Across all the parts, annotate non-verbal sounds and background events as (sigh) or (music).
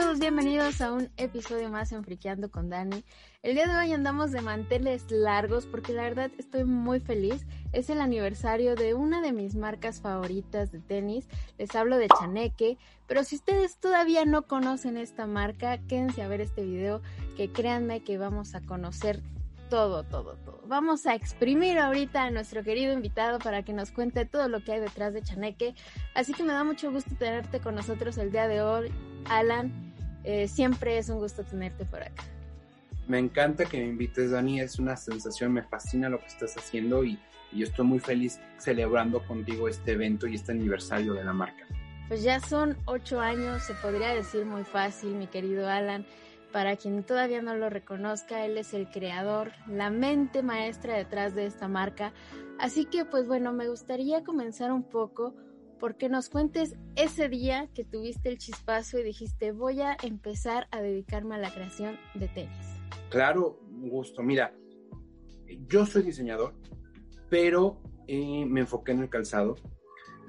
Todos bienvenidos a un episodio más en Friqueando con Dani. El día de hoy andamos de manteles largos porque la verdad estoy muy feliz. Es el aniversario de una de mis marcas favoritas de tenis. Les hablo de Chaneque. Pero si ustedes todavía no conocen esta marca, quédense a ver este video que créanme que vamos a conocer todo, todo, todo. Vamos a exprimir ahorita a nuestro querido invitado para que nos cuente todo lo que hay detrás de Chaneque. Así que me da mucho gusto tenerte con nosotros el día de hoy, Alan. Eh, siempre es un gusto tenerte por acá. Me encanta que me invites, Dani. Es una sensación, me fascina lo que estás haciendo y, y yo estoy muy feliz celebrando contigo este evento y este aniversario de la marca. Pues ya son ocho años, se podría decir muy fácil, mi querido Alan. Para quien todavía no lo reconozca, él es el creador, la mente maestra detrás de esta marca. Así que pues bueno, me gustaría comenzar un poco porque nos cuentes ese día que tuviste el chispazo y dijiste voy a empezar a dedicarme a la creación de tenis. Claro, gusto. Mira, yo soy diseñador, pero eh, me enfoqué en el calzado.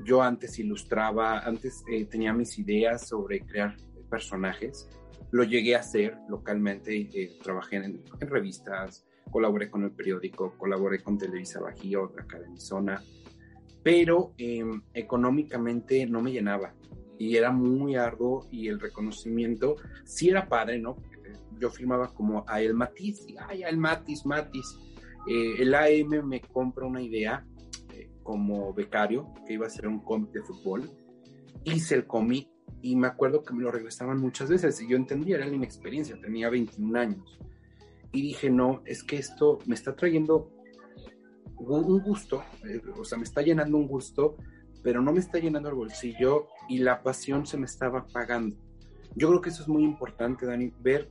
Yo antes ilustraba, antes eh, tenía mis ideas sobre crear personajes lo llegué a hacer localmente, eh, trabajé en, revistas, colaboré con el periódico, colaboré con Televisa Bajío, acá de mi zona, pero eh, económicamente no me llenaba y era muy arduo y el reconocimiento sí era padre, ¿no? Yo firmaba como a el Matiz, y ay, el Matiz, Matiz. Eh, el AM me compra una idea eh, como becario que iba a ser un cómic de fútbol. Hice el cómic y me acuerdo que me lo regresaban muchas veces y yo entendía, era la inexperiencia, tenía 21 años. Y dije, no, es que esto me está trayendo un gusto, eh, o sea, me está llenando un gusto, pero no me está llenando el bolsillo y la pasión se me estaba apagando. Yo creo que eso es muy importante, Dani, ver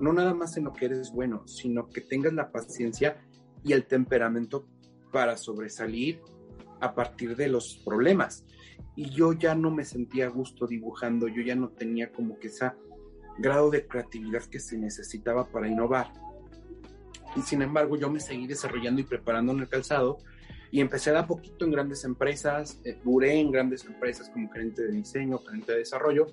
no nada más en lo que eres bueno, sino que tengas la paciencia y el temperamento para sobresalir a partir de los problemas y yo ya no me sentía a gusto dibujando, yo ya no tenía como que ese grado de creatividad que se necesitaba para innovar. Y sin embargo, yo me seguí desarrollando y preparando en el calzado y empecé a poquito en grandes empresas, eh, duré en grandes empresas como gerente de diseño, gerente de desarrollo,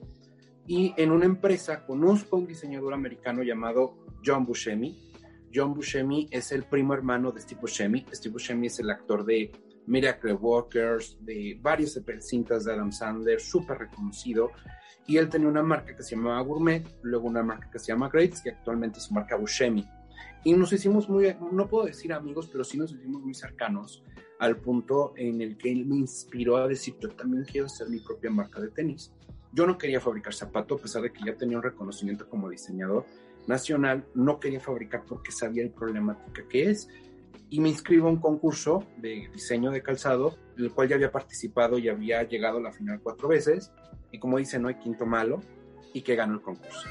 y en una empresa conozco a un diseñador americano llamado John Buscemi. John Buscemi es el primo hermano de Steve Buscemi. Steve Buscemi es el actor de Miracle Workers, de varias cintas de Adam Sandler, súper reconocido. Y él tenía una marca que se llamaba Gourmet, luego una marca que se llama Greats, que actualmente es su marca Buscemi. Y nos hicimos muy, no puedo decir amigos, pero sí nos hicimos muy cercanos al punto en el que él me inspiró a decir, yo también quiero hacer mi propia marca de tenis. Yo no quería fabricar zapato, a pesar de que ya tenía un reconocimiento como diseñador nacional, no quería fabricar porque sabía el problemática que es y me inscribo a un concurso de diseño de calzado, en el cual ya había participado y había llegado a la final cuatro veces. Y como dice, no hay quinto malo, y que gano el concurso.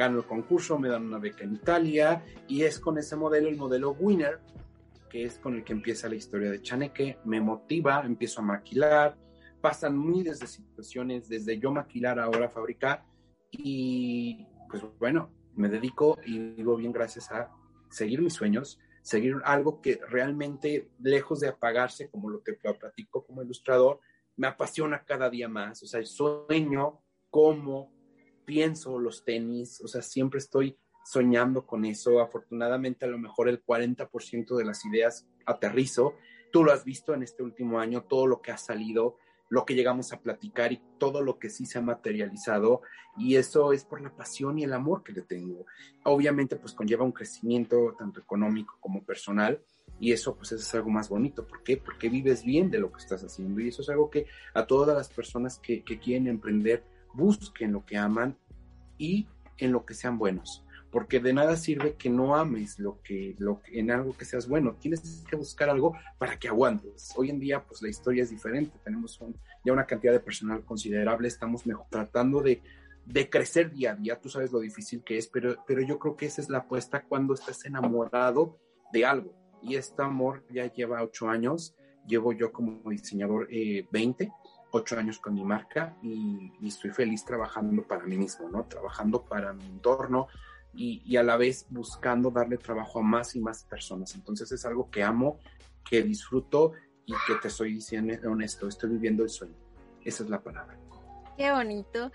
Gano el concurso, me dan una beca en Italia, y es con ese modelo, el modelo Winner, que es con el que empieza la historia de Chaneque. Me motiva, empiezo a maquilar, pasan miles de situaciones, desde yo maquilar ahora fabricar, y pues bueno, me dedico y vivo bien gracias a seguir mis sueños, seguir algo que realmente, lejos de apagarse, como lo que platico como ilustrador, me apasiona cada día más. O sea, sueño cómo pienso los tenis, o sea, siempre estoy soñando con eso. Afortunadamente, a lo mejor el 40% de las ideas aterrizo. Tú lo has visto en este último año, todo lo que ha salido lo que llegamos a platicar y todo lo que sí se ha materializado y eso es por la pasión y el amor que le tengo. Obviamente pues conlleva un crecimiento tanto económico como personal y eso pues es algo más bonito. ¿Por qué? Porque vives bien de lo que estás haciendo y eso es algo que a todas las personas que, que quieren emprender busquen lo que aman y en lo que sean buenos. porque de nada sirve que no ames lo que, lo en algo que seas bueno, tienes que buscar algo para que aguantes. Hoy en día, pues la historia es diferente, tenemos ya una cantidad de personal considerable, estamos mejor, tratando de, de, crecer día a día, tú sabes lo difícil que es, pero, pero yo creo que esa es la apuesta cuando estás enamorado de algo, y este amor ya lleva ocho años, llevo yo como diseñador eh, 20, ocho años con mi marca y, y, estoy feliz trabajando para mí mismo, ¿no? Trabajando para mi entorno, y, a la vez buscando darle trabajo a más y más personas. Entonces es algo que amo, que disfruto y que te estoy diciendo honesto, estoy viviendo el sueño. Esa es la palabra. Qué bonito.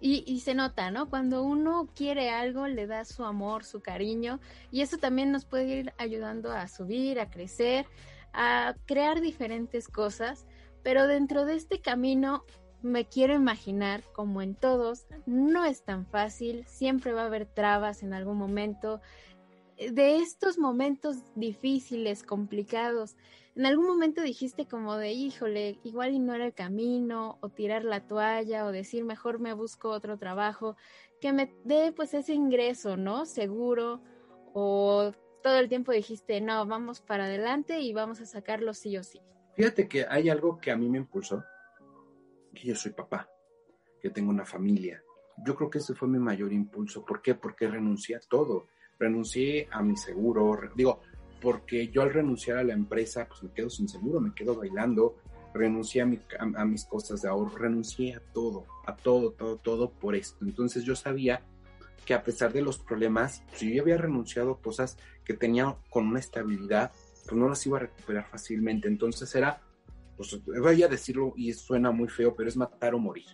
Y, y, se nota, ¿no? Cuando uno quiere algo, le da su amor, su cariño, y eso también nos puede ir ayudando a subir, a crecer, a crear diferentes cosas, pero dentro de este camino me quiero imaginar, como en todos, no es tan fácil, siempre va a haber trabas en algún momento. De estos momentos difíciles, complicados, en algún momento dijiste como de, híjole, igual y no era el camino, o tirar la toalla, o decir, mejor me busco otro trabajo, que me dé pues ese ingreso, ¿no? Seguro, o todo el tiempo dijiste, no, vamos para adelante y vamos a sacarlo sí o sí. Fíjate que hay algo que a mí me impulsó, que yo soy papá, que tengo una familia. Yo creo que ese fue mi mayor impulso. ¿Por qué? Porque renuncié a todo. Renuncié a mi seguro. Digo, porque yo al renunciar a la empresa, pues me quedo sin seguro, me quedo bailando. Renuncié a, mis cosas de ahorro, renuncié a todo, a todo, todo, todo por esto. Entonces yo sabía que a pesar de los problemas, si yo había renunciado a cosas que tenía con una estabilidad, pues no las iba a recuperar fácilmente. Entonces era pues voy a decirlo y suena muy feo, pero es matar o morir.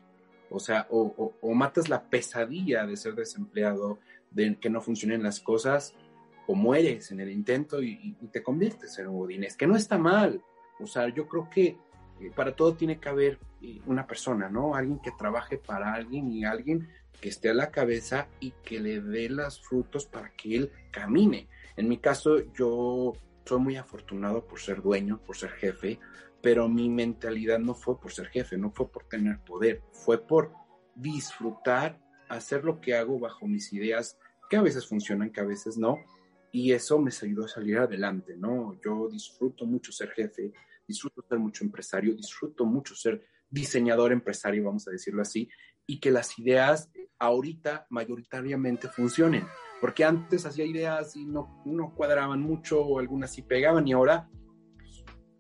O sea, o, matas la pesadilla de ser desempleado, de que no funcionen las cosas, o mueres en el intento y, te conviertes en un godines, que no está mal. O sea, yo creo que eh, para todo tiene que haber eh, una persona, ¿no? Alguien que trabaje para alguien y alguien que esté a la cabeza y que le dé los frutos para que él camine. En mi caso, yo soy muy afortunado por ser dueño, por ser jefe, pero mi mentalidad no fue por ser jefe, no fue por tener poder, fue por disfrutar, hacer lo que hago bajo mis ideas, que a veces funcionan, que a veces no, y eso me ayudó a salir adelante, ¿no? Yo disfruto mucho ser jefe, disfruto ser mucho empresario, disfruto mucho ser diseñador empresario, vamos a decirlo así, y que las ideas ahorita mayoritariamente funcionen, porque antes hacía ideas y no, no cuadraban mucho o algunas sí pegaban y ahora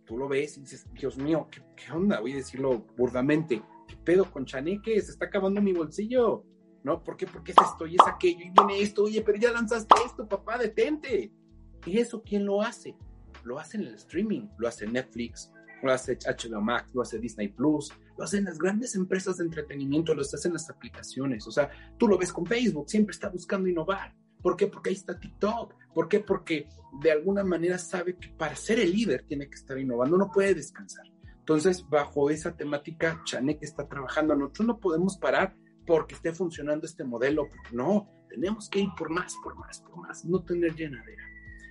tú lo ves y dices, Dios mío, ¿qué, onda? Voy a decirlo burdamente, ¿qué pedo con Chaneque? Se está acabando mi bolsillo, ¿no? ¿Por qué? Porque es esto y es aquello y viene esto, oye, pero ya lanzaste esto, papá, detente. ¿Y eso quién lo hace? Lo hace en el streaming, lo hace Netflix, lo hace HBO Max, lo hace Disney Plus, lo hacen las grandes empresas de entretenimiento, lo hacen las aplicaciones. O sea, tú lo ves con Facebook, siempre está buscando innovar. ¿Por qué? Porque ahí está TikTok. ¿Por qué? Porque de alguna manera sabe que para ser el líder tiene que estar innovando, no puede descansar. Entonces, bajo esa temática, Chanek está trabajando. Nosotros no podemos parar porque esté funcionando este modelo. No, tenemos que ir por más, por más, por más, no tener llenadera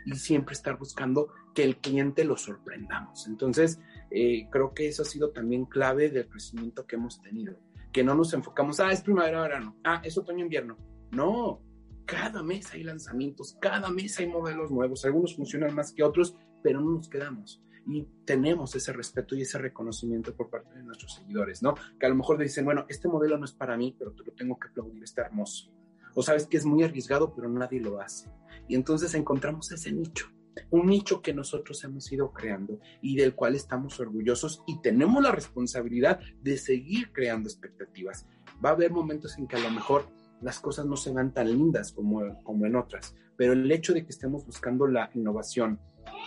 y siempre estar buscando que el cliente lo sorprendamos. Entonces, eh, creo que eso ha sido también clave del crecimiento que hemos tenido, que no nos enfocamos, ah, es primavera, verano, ah, es otoño, invierno. No, cada mes hay lanzamientos, cada mes hay modelos nuevos, algunos funcionan más que otros, pero no nos quedamos. Y tenemos ese respeto y ese reconocimiento por parte de nuestros seguidores, ¿no? Que a lo mejor dicen, bueno, este modelo no es para mí, pero te lo tengo que aplaudir, está hermoso. O sabes que es muy arriesgado, pero nadie lo hace. Y entonces encontramos ese nicho, un nicho que nosotros hemos ido creando y del cual estamos orgullosos y tenemos la responsabilidad de seguir creando expectativas. Va a haber momentos en que a lo mejor las cosas no se van tan lindas como, como en otras, pero el hecho de que estemos buscando la innovación,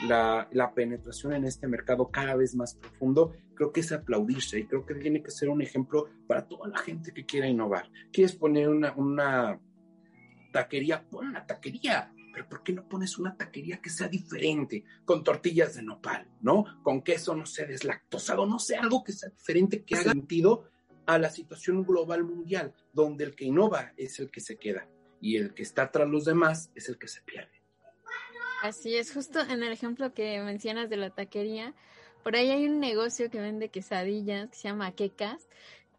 la, la, penetración en este mercado cada vez más profundo, creo que es aplaudirse y creo que tiene que ser un ejemplo para toda la gente que quiera innovar. ¿Quieres poner una, una taquería? Pon una taquería, pero ¿por qué no pones una taquería que sea diferente, con tortillas de nopal, ¿no? Con queso, no sé, deslactosado, no sé, algo que sea diferente, que haga sentido a la situación global mundial, donde el que innova es el que se queda y el que está tras los demás es el que se pierde. Así es, justo en el ejemplo que mencionas de la taquería, por ahí hay un negocio que vende quesadillas que se llama Quecas,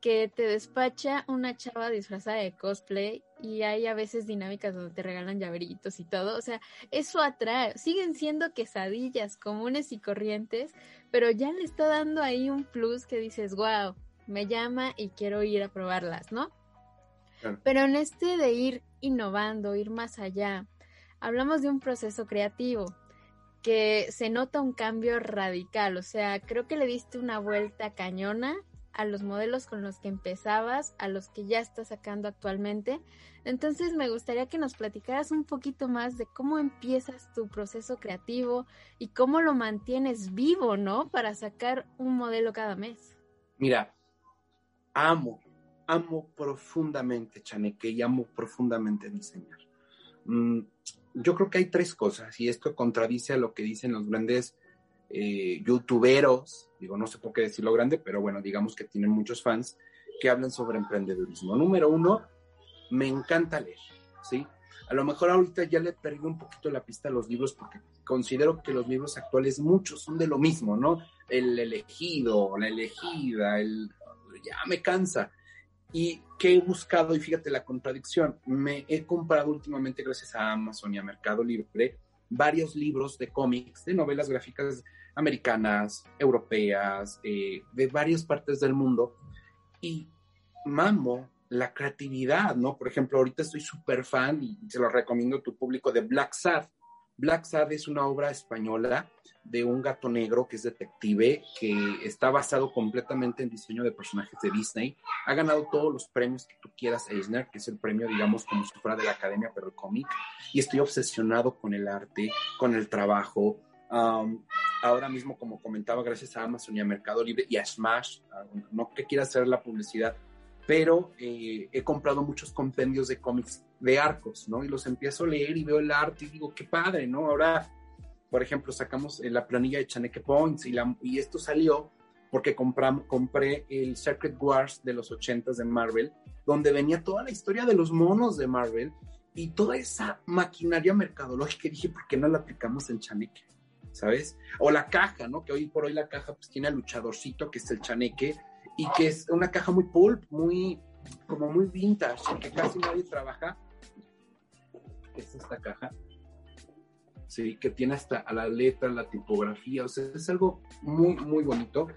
que te despacha una chava disfrazada de cosplay y hay a veces dinámicas donde te regalan llaveritos y todo. O sea, eso atrae. Siguen siendo quesadillas comunes y corrientes, pero ya le está dando ahí un plus que dices, wow, me llama y quiero ir a probarlas, ¿no? Pero en este de ir innovando, ir más allá, hablamos de un proceso creativo que se nota un cambio radical, o sea, creo que le diste una vuelta cañona a los modelos con los que empezabas, a los que ya estás sacando actualmente. Entonces me gustaría que nos platicaras un poquito más de cómo empiezas tu proceso creativo y cómo lo mantienes vivo, ¿no? Para sacar un modelo cada mes. Mira, amo, amo profundamente Chaneque y amo profundamente diseñar. Mm, yo creo que hay tres cosas y esto contradice a lo que dicen los grandes eh, youtuberos, digo, no sé por qué decirlo grande, pero bueno, digamos que tienen muchos fans que hablan sobre emprendedurismo. Número uno, me encanta leer, ¿sí? A lo mejor ahorita ya le perdí un poquito la pista a los libros porque considero que los libros actuales muchos son de lo mismo, ¿no? El elegido, la elegida, el... ya me cansa. Y que he buscado, y fíjate la contradicción, me he comprado últimamente gracias a Amazon y a Mercado Libre varios libros de cómics, de novelas gráficas americanas, europeas, eh, de varias partes del mundo. Y mamo la creatividad, ¿no? Por ejemplo, ahorita estoy súper fan y se lo recomiendo a tu público de Black Sad. Black Sad es una obra española de un gato negro que es detective, que está basado completamente en diseño de personajes de Disney. Ha ganado todos los premios que tú quieras, Eisner, que es el premio, digamos, como si fuera de la academia, pero el cómic. Y estoy obsesionado con el arte, con el trabajo. ahora mismo, como comentaba, gracias a Amazon y a Mercado Libre y a Smash, no que quiera hacer la publicidad, pero eh, he comprado muchos compendios de cómics de arcos, ¿no? Y los empiezo a leer y veo el arte y digo, qué padre, ¿no? Ahora por ejemplo, sacamos eh, la planilla de Chaneke Points y, la, y esto salió porque compré el Secret Wars de los 80 de Marvel, donde venía toda la historia de los monos de Marvel y toda esa maquinaria mercadológica. Y dije, ¿por qué no la aplicamos en Chaneque? ¿Sabes? O la caja, ¿no? Que hoy por hoy la caja pues tiene el luchadorcito, que es el Chaneque, y que es una caja muy pulp, muy, como muy vintage, que casi nadie trabaja. Es esta caja ¿sí? que tiene hasta a la letra, la tipografía, o sea, es algo muy, muy bonito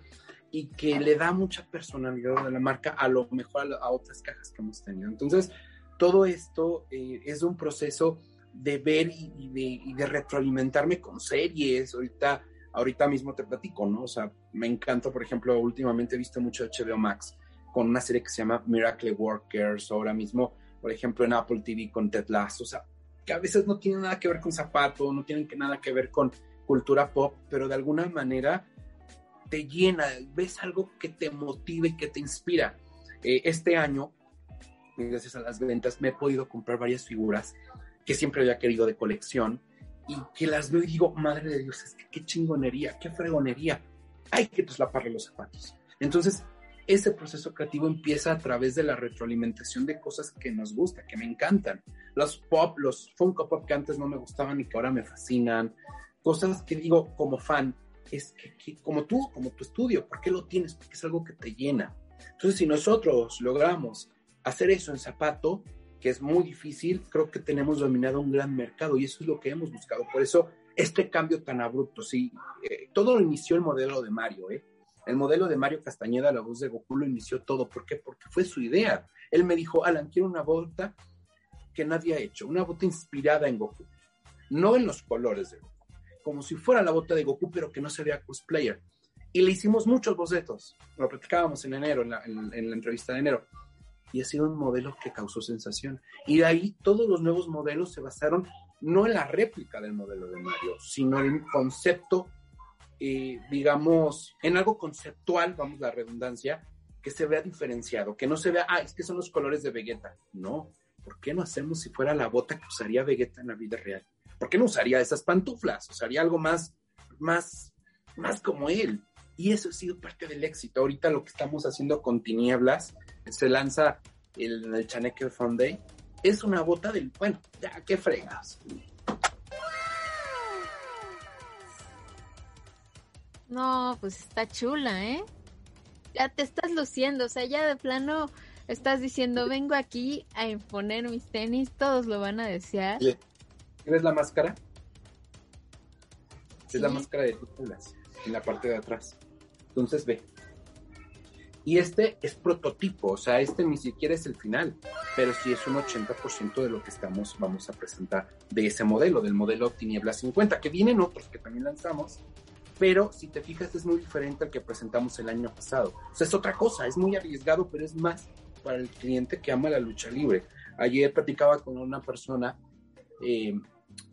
y que le da mucha personalidad a la marca, a lo mejor a, otras cajas que hemos tenido. Entonces, todo esto eh, es un proceso de ver y, de, retroalimentarme con series. Ahorita, ahorita mismo te platico, ¿no? O sea, me encanta, por ejemplo, últimamente he visto mucho HBO Max con una serie que se llama Miracle Workers, ahora mismo, por ejemplo, en Apple TV con Ted Lasso. O sea, que a veces no tienen nada que ver con zapato, no tienen que nada que ver con cultura pop, pero de alguna manera te llena, ves algo que te motive, que te inspira. Eh, este año, gracias a las ventas, me he podido comprar varias figuras que siempre había querido de colección y que las veo y digo, madre de Dios, es que qué chingonería, qué fregonería. Hay que traslaparle los zapatos. Entonces, ese proceso creativo empieza a través de la retroalimentación de cosas que nos gustan, que me encantan. Los pop, los Funko Pop que antes no me gustaban y que ahora me fascinan. Cosas que digo como fan, es que, como tú, como tu estudio, ¿por qué lo tienes? Porque es algo que te llena. Entonces, si nosotros logramos hacer eso en zapato, que es muy difícil, creo que tenemos dominado un gran mercado y eso es lo que hemos buscado. Por eso, este cambio tan abrupto, sí, eh, todo inició el modelo de Mario, ¿eh? El modelo de Mario Castañeda, la voz de Goku, lo inició todo. ¿Por qué? Porque fue su idea. Él me dijo, Alan, quiero una bota que nadie ha hecho, una bota inspirada en Goku, no en los colores de Goku, como si fuera la bota de Goku, pero que no se vea cosplayer. Y le hicimos muchos bocetos, lo platicábamos en enero, en la, en la entrevista de enero, y ha sido un modelo que causó sensación. Y de ahí todos los nuevos modelos se basaron no en la réplica del modelo de Mario, sino en el concepto eh, digamos, en algo conceptual, vamos la redundancia, que se vea diferenciado, que no se vea, ah, es que son los colores de Vegeta. No, ¿por qué no hacemos si fuera la bota que usaría Vegeta en la vida real? ¿Por qué no usaría esas pantuflas? Usaría algo más, más, más como él. Y eso ha sido parte del éxito. Ahorita lo que estamos haciendo con Tinieblas, se lanza el, el Chaneque Fun Day, es una bota del, bueno, ya, qué fregas. No, pues está chula, ¿eh? ya te estás luciendo, o sea, ya de plano estás diciendo, vengo aquí a imponer mis tenis, todos lo van a desear. ¿Ves la máscara? Es la máscara de Nicolas en la parte de atrás. Entonces ve. Y este es prototipo, o sea, este ni siquiera es el final, pero sí es un 80% de lo que estamos, vamos a presentar de ese modelo, del modelo Tiniebla 50, que vienen otros que también lanzamos, pero si te fijas es muy diferente al que presentamos el año pasado. O sea, es otra cosa, es muy arriesgado, pero es más para el cliente que ama la lucha libre. Ayer platicaba con una persona eh,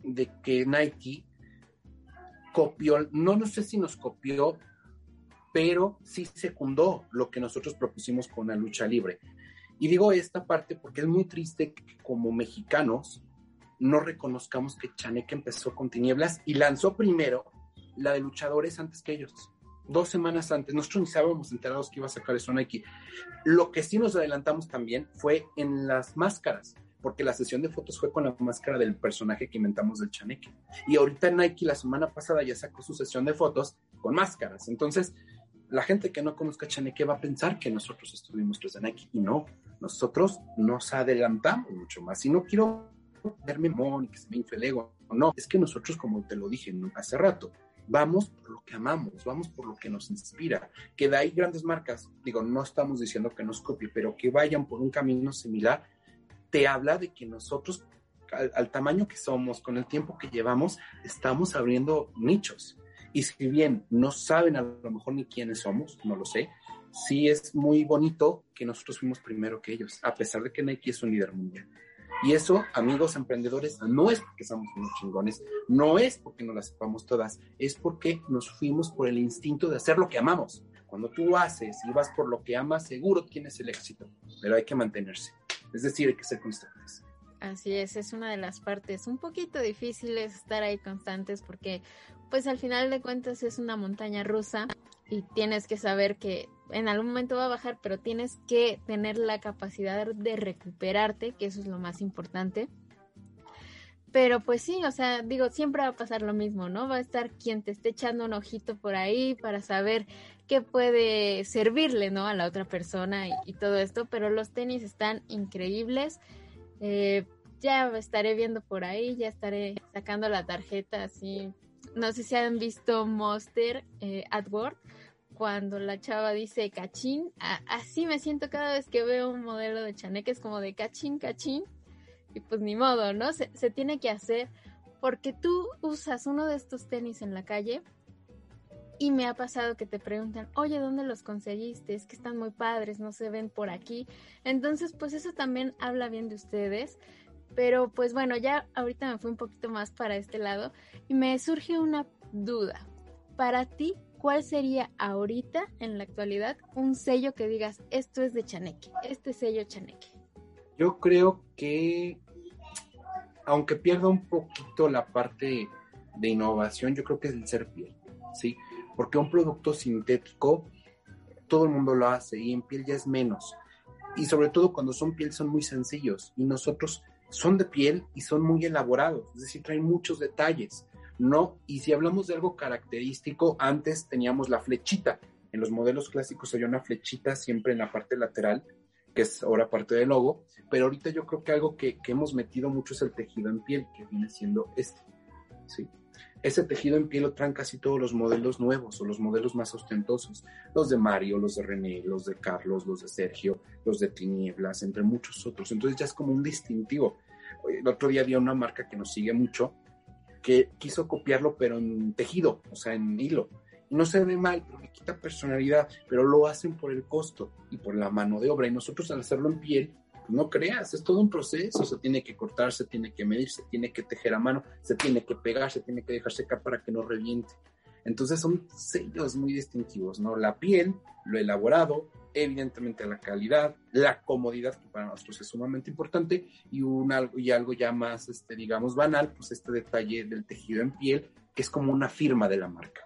de que Nike copió, no, no sé si nos copió, pero sí secundó lo que nosotros propusimos con la lucha libre. Y digo esta parte porque es muy triste que como mexicanos no reconozcamos que Chaneque empezó con Tinieblas y lanzó primero la de luchadores antes que ellos. Dos semanas antes, nosotros ni estábamos enterados que iba a sacar eso Nike. Lo que sí nos adelantamos también fue en las máscaras, porque la sesión de fotos fue con la máscara del personaje que inventamos del Chaneque. Y ahorita Nike la semana pasada ya sacó su sesión de fotos con máscaras. Entonces, la gente que no conozca Chaneque va a pensar que nosotros estuvimos tras de Nike y no, nosotros nos adelantamos mucho más. Y no quiero verme mon que se me infle el ego, no, es que nosotros, como te lo dije hace rato, vamos por lo que amamos, vamos por lo que nos inspira. Que de ahí grandes marcas, digo, no estamos diciendo que nos copie, pero que vayan por un camino similar, te habla de que nosotros, al, tamaño que somos, con el tiempo que llevamos, estamos abriendo nichos. Y si bien no saben a lo mejor ni quiénes somos, no lo sé, sí es muy bonito que nosotros fuimos primero que ellos, a pesar de que Nike es un líder mundial. Y eso, amigos emprendedores, no es porque somos unos chingones, no es porque no las sepamos todas, es porque nos fuimos por el instinto de hacer lo que amamos. Cuando tú haces y vas por lo que amas, seguro tienes el éxito, pero hay que mantenerse. Es decir, hay que ser constantes. Así es, es una de las partes un poquito difíciles estar ahí constantes porque pues al final de cuentas es una montaña rusa y tienes que saber que en algún momento va a bajar, pero tienes que tener la capacidad de recuperarte, que eso es lo más importante. Pero pues sí, o sea, digo, siempre va a pasar lo mismo, ¿no? Va a estar quien te esté echando un ojito por ahí para saber qué puede servirle, ¿no? A la otra persona y, todo esto, pero los tenis están increíbles. Eh, ya estaré viendo por ahí, ya estaré sacando la tarjeta así. No sé si han visto Monster eh, Word cuando la chava dice cachín, así me siento cada vez que veo un modelo de chaneque, es como de cachín, cachín, y pues ni modo, ¿no? Se, se tiene que hacer porque tú usas uno de estos tenis en la calle y me ha pasado que te preguntan, oye, ¿dónde los conseguiste? Es que están muy padres, no se ven por aquí. Entonces, pues eso también habla bien de ustedes. Pero pues bueno, ya ahorita me fui un poquito más para este lado y me surge una duda. Para ti, ¿cuál sería ahorita, en la actualidad, un sello que digas, esto es de Chaneque, este sello Chaneque? Yo creo que, aunque pierda un poquito la parte de innovación, yo creo que es el ser piel, ¿sí? Porque un producto sintético, todo el mundo lo hace y en piel ya es menos. Y sobre todo cuando son piel son muy sencillos y nosotros son de piel y son muy elaborados, es decir, traen muchos detalles. No, y si hablamos de algo característico, antes teníamos la flechita. En los modelos clásicos había una flechita siempre en la parte lateral, que es ahora parte del logo, pero ahorita yo creo que algo que, hemos metido mucho es el tejido en piel, que viene siendo este. ¿sí? Ese tejido en piel lo traen casi todos los modelos nuevos o los modelos más ostentosos. Los de Mario, los de René, los de Carlos, los de Sergio, los de Tinieblas, entre muchos otros. Entonces ya es como un distintivo. El otro día había una marca que nos sigue mucho, que quiso copiarlo, pero en tejido, o sea, en hilo. No se ve mal, pero le quita personalidad, pero lo hacen por el costo y por la mano de obra. Y nosotros al hacerlo en piel, pues no creas, es todo un proceso, se tiene que cortar, se tiene que medir, se tiene que tejer a mano, se tiene que pegar, se tiene que dejar secar para que no reviente. Entonces son sellos muy distintivos, ¿no? La piel, lo elaborado, evidentemente la calidad, la comodidad, que para nosotros es sumamente importante, y, un, algo, y algo ya más, este, digamos, banal, pues este detalle del tejido en piel, que es como una firma de la marca.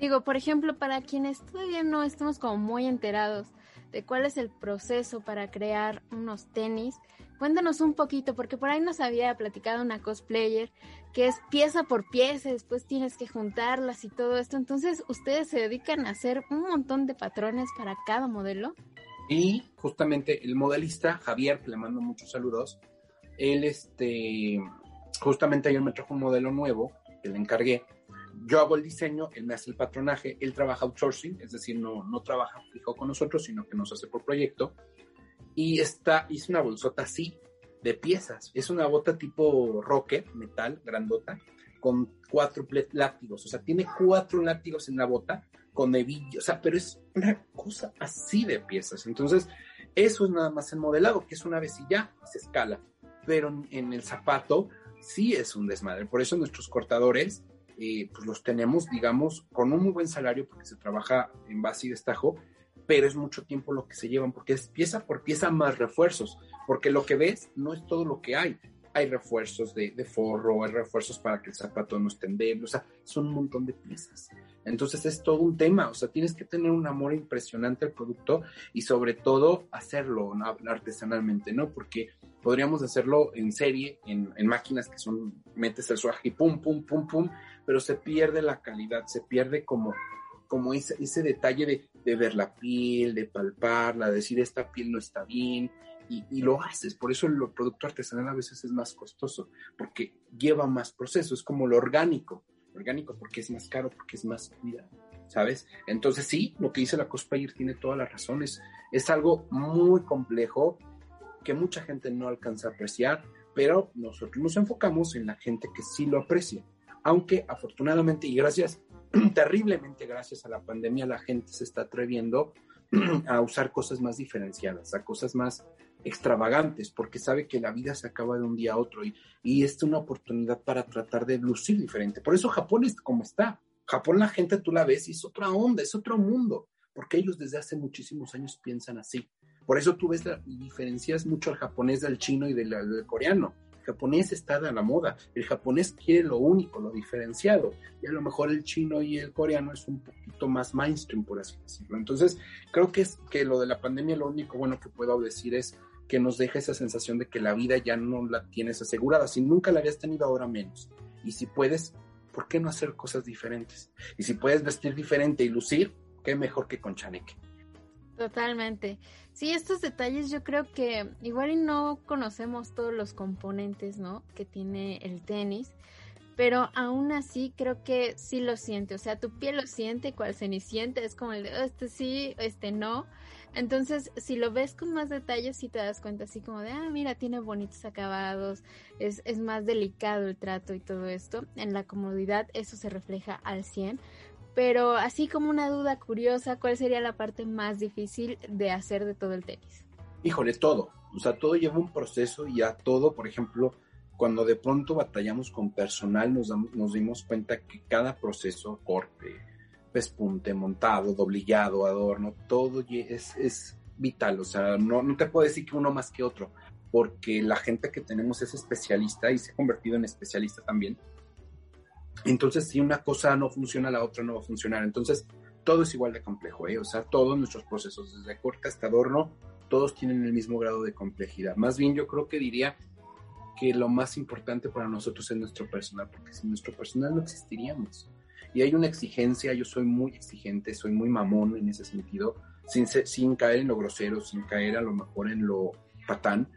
Digo, por ejemplo, para quienes todavía no estamos como muy enterados de cuál es el proceso para crear unos tenis. Cuéntanos un poquito, porque por ahí nos había platicado una cosplayer que es pieza por pieza, después tienes que juntarlas y todo esto. Entonces, ¿ustedes se dedican a hacer un montón de patrones para cada modelo? Y justamente el modelista, Javier, le mando muchos saludos, él, este, justamente ayer me trajo un modelo nuevo que le encargué. Yo hago el diseño, él me hace el patronaje, él trabaja outsourcing, es decir, no, no trabaja fijo con nosotros, sino que nos hace por proyecto. Y está, hice una bolsota así, de piezas. Es una bota tipo rocket, metal, grandota, con cuatro látigos. O sea, tiene cuatro látigos en la bota con hebillo, o sea, pero es una cosa así de piezas. Entonces, eso es nada más el modelado, que es una vez y ya, se escala. Pero en el zapato sí es un desmadre. Por eso nuestros cortadores, eh, pues los tenemos, digamos, con un muy buen salario porque se trabaja en base y destajo, pero es mucho tiempo lo que se llevan porque es pieza por pieza más refuerzos, porque lo que ves no es todo lo que hay hay refuerzos de, forro, hay refuerzos para que el zapato no esté endeble, o sea, son un montón de piezas. Entonces es todo un tema, o sea, tienes que tener un amor impresionante al producto y sobre todo hacerlo artesanalmente, ¿no? Porque podríamos hacerlo en serie, en, máquinas que son, metes el suaje y pum, pum, pum, pum, pero se pierde la calidad, se pierde como como ese, detalle de, de, ver la piel, de palparla, de decir esta piel no está bien, y, lo haces. Por eso el producto artesanal a veces es más costoso, porque lleva más proceso, es como lo orgánico. Orgánico porque es más caro, porque es más cuidado, ¿sabes? Entonces sí, lo que dice la cosplayer tiene todas las razones. Es algo muy complejo que mucha gente no alcanza a apreciar, pero nosotros nos enfocamos en la gente que sí lo aprecia. Aunque afortunadamente y gracias, (clears throat) terriblemente gracias a la pandemia, la gente se está atreviendo (clears throat) a usar cosas más diferenciadas, a cosas más extravagantes, porque sabe que la vida se acaba de un día a otro y, y es una oportunidad para tratar de lucir diferente. Por eso Japón es como está. Japón la gente tú la ves y es otra onda, es otro mundo, porque ellos desde hace muchísimos años piensan así. Por eso tú ves la, diferencias mucho al japonés del chino y del, coreano. Japonés está a la moda, el japonés quiere lo único, lo diferenciado, y a lo mejor el chino y el coreano es un poquito más mainstream, por así decirlo. Entonces, creo que es que lo de la pandemia, lo único bueno que puedo decir es que nos deja esa sensación de que la vida ya no la tienes asegurada. Si nunca la habías tenido, ahora menos. Y si puedes, ¿por qué no hacer cosas diferentes? Y si puedes vestir diferente y lucir, qué mejor que con chaneque. Totalmente. Sí, estos detalles yo creo que igual y no conocemos todos los componentes, ¿no? Que tiene el tenis, pero aún así creo que sí lo siente. O sea, tu piel lo siente, cual cenicienta, es como el de, oh, este sí, este no. Entonces, si lo ves con más detalles, sí te das cuenta así como de, ah, mira, tiene bonitos acabados, es, es más delicado el trato y todo esto. En la comodidad eso se refleja al 100. Pero así como una duda curiosa, ¿cuál sería la parte más difícil de hacer de todo el tenis? Híjole, todo. O sea, todo lleva un proceso y a todo, por ejemplo, cuando de pronto batallamos con personal, nos, nos dimos cuenta que cada proceso, corte, pespunte, montado, doblillado, adorno, todo es, es vital, o sea, no, no te puedo decir que uno más que otro, porque la gente que tenemos es especialista y se ha convertido en especialista también. Entonces, si una cosa no funciona, la otra no va a funcionar. Entonces, todo es igual de complejo, ¿eh? O sea, todos nuestros procesos, desde corte hasta adorno, todos tienen el mismo grado de complejidad. Más bien, yo creo que diría que lo más importante para nosotros es nuestro personal, porque sin nuestro personal no existiríamos y hay una exigencia, yo soy muy exigente, soy muy mamón en ese sentido, sin, sin caer en lo grosero, sin caer a lo mejor en lo patán,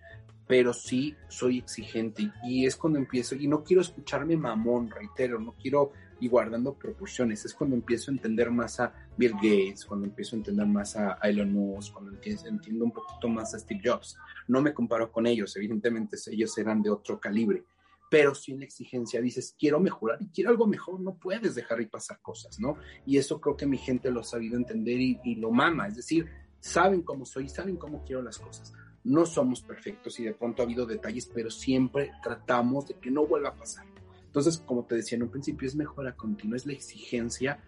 pero sí soy exigente y es cuando empiezo, y no quiero escucharme mamón, reitero, no quiero y guardando proporciones, es cuando empiezo a entender más a Bill Gates, cuando empiezo a entender más a Elon Musk, cuando entiendo un poquito más a Steve Jobs. No me comparo con ellos, evidentemente ellos eran de otro calibre, pero sin la exigencia dices, quiero mejorar y quiero algo mejor, no puedes dejar y pasar cosas, ¿no? Y eso creo que mi gente lo ha sabido entender y, lo mama, es decir, saben cómo soy, saben cómo quiero las cosas. No somos perfectos y de pronto ha habido detalles, pero siempre tratamos de que no vuelva a pasar. Entonces, como te decía en un principio, es mejora continua, es la exigencia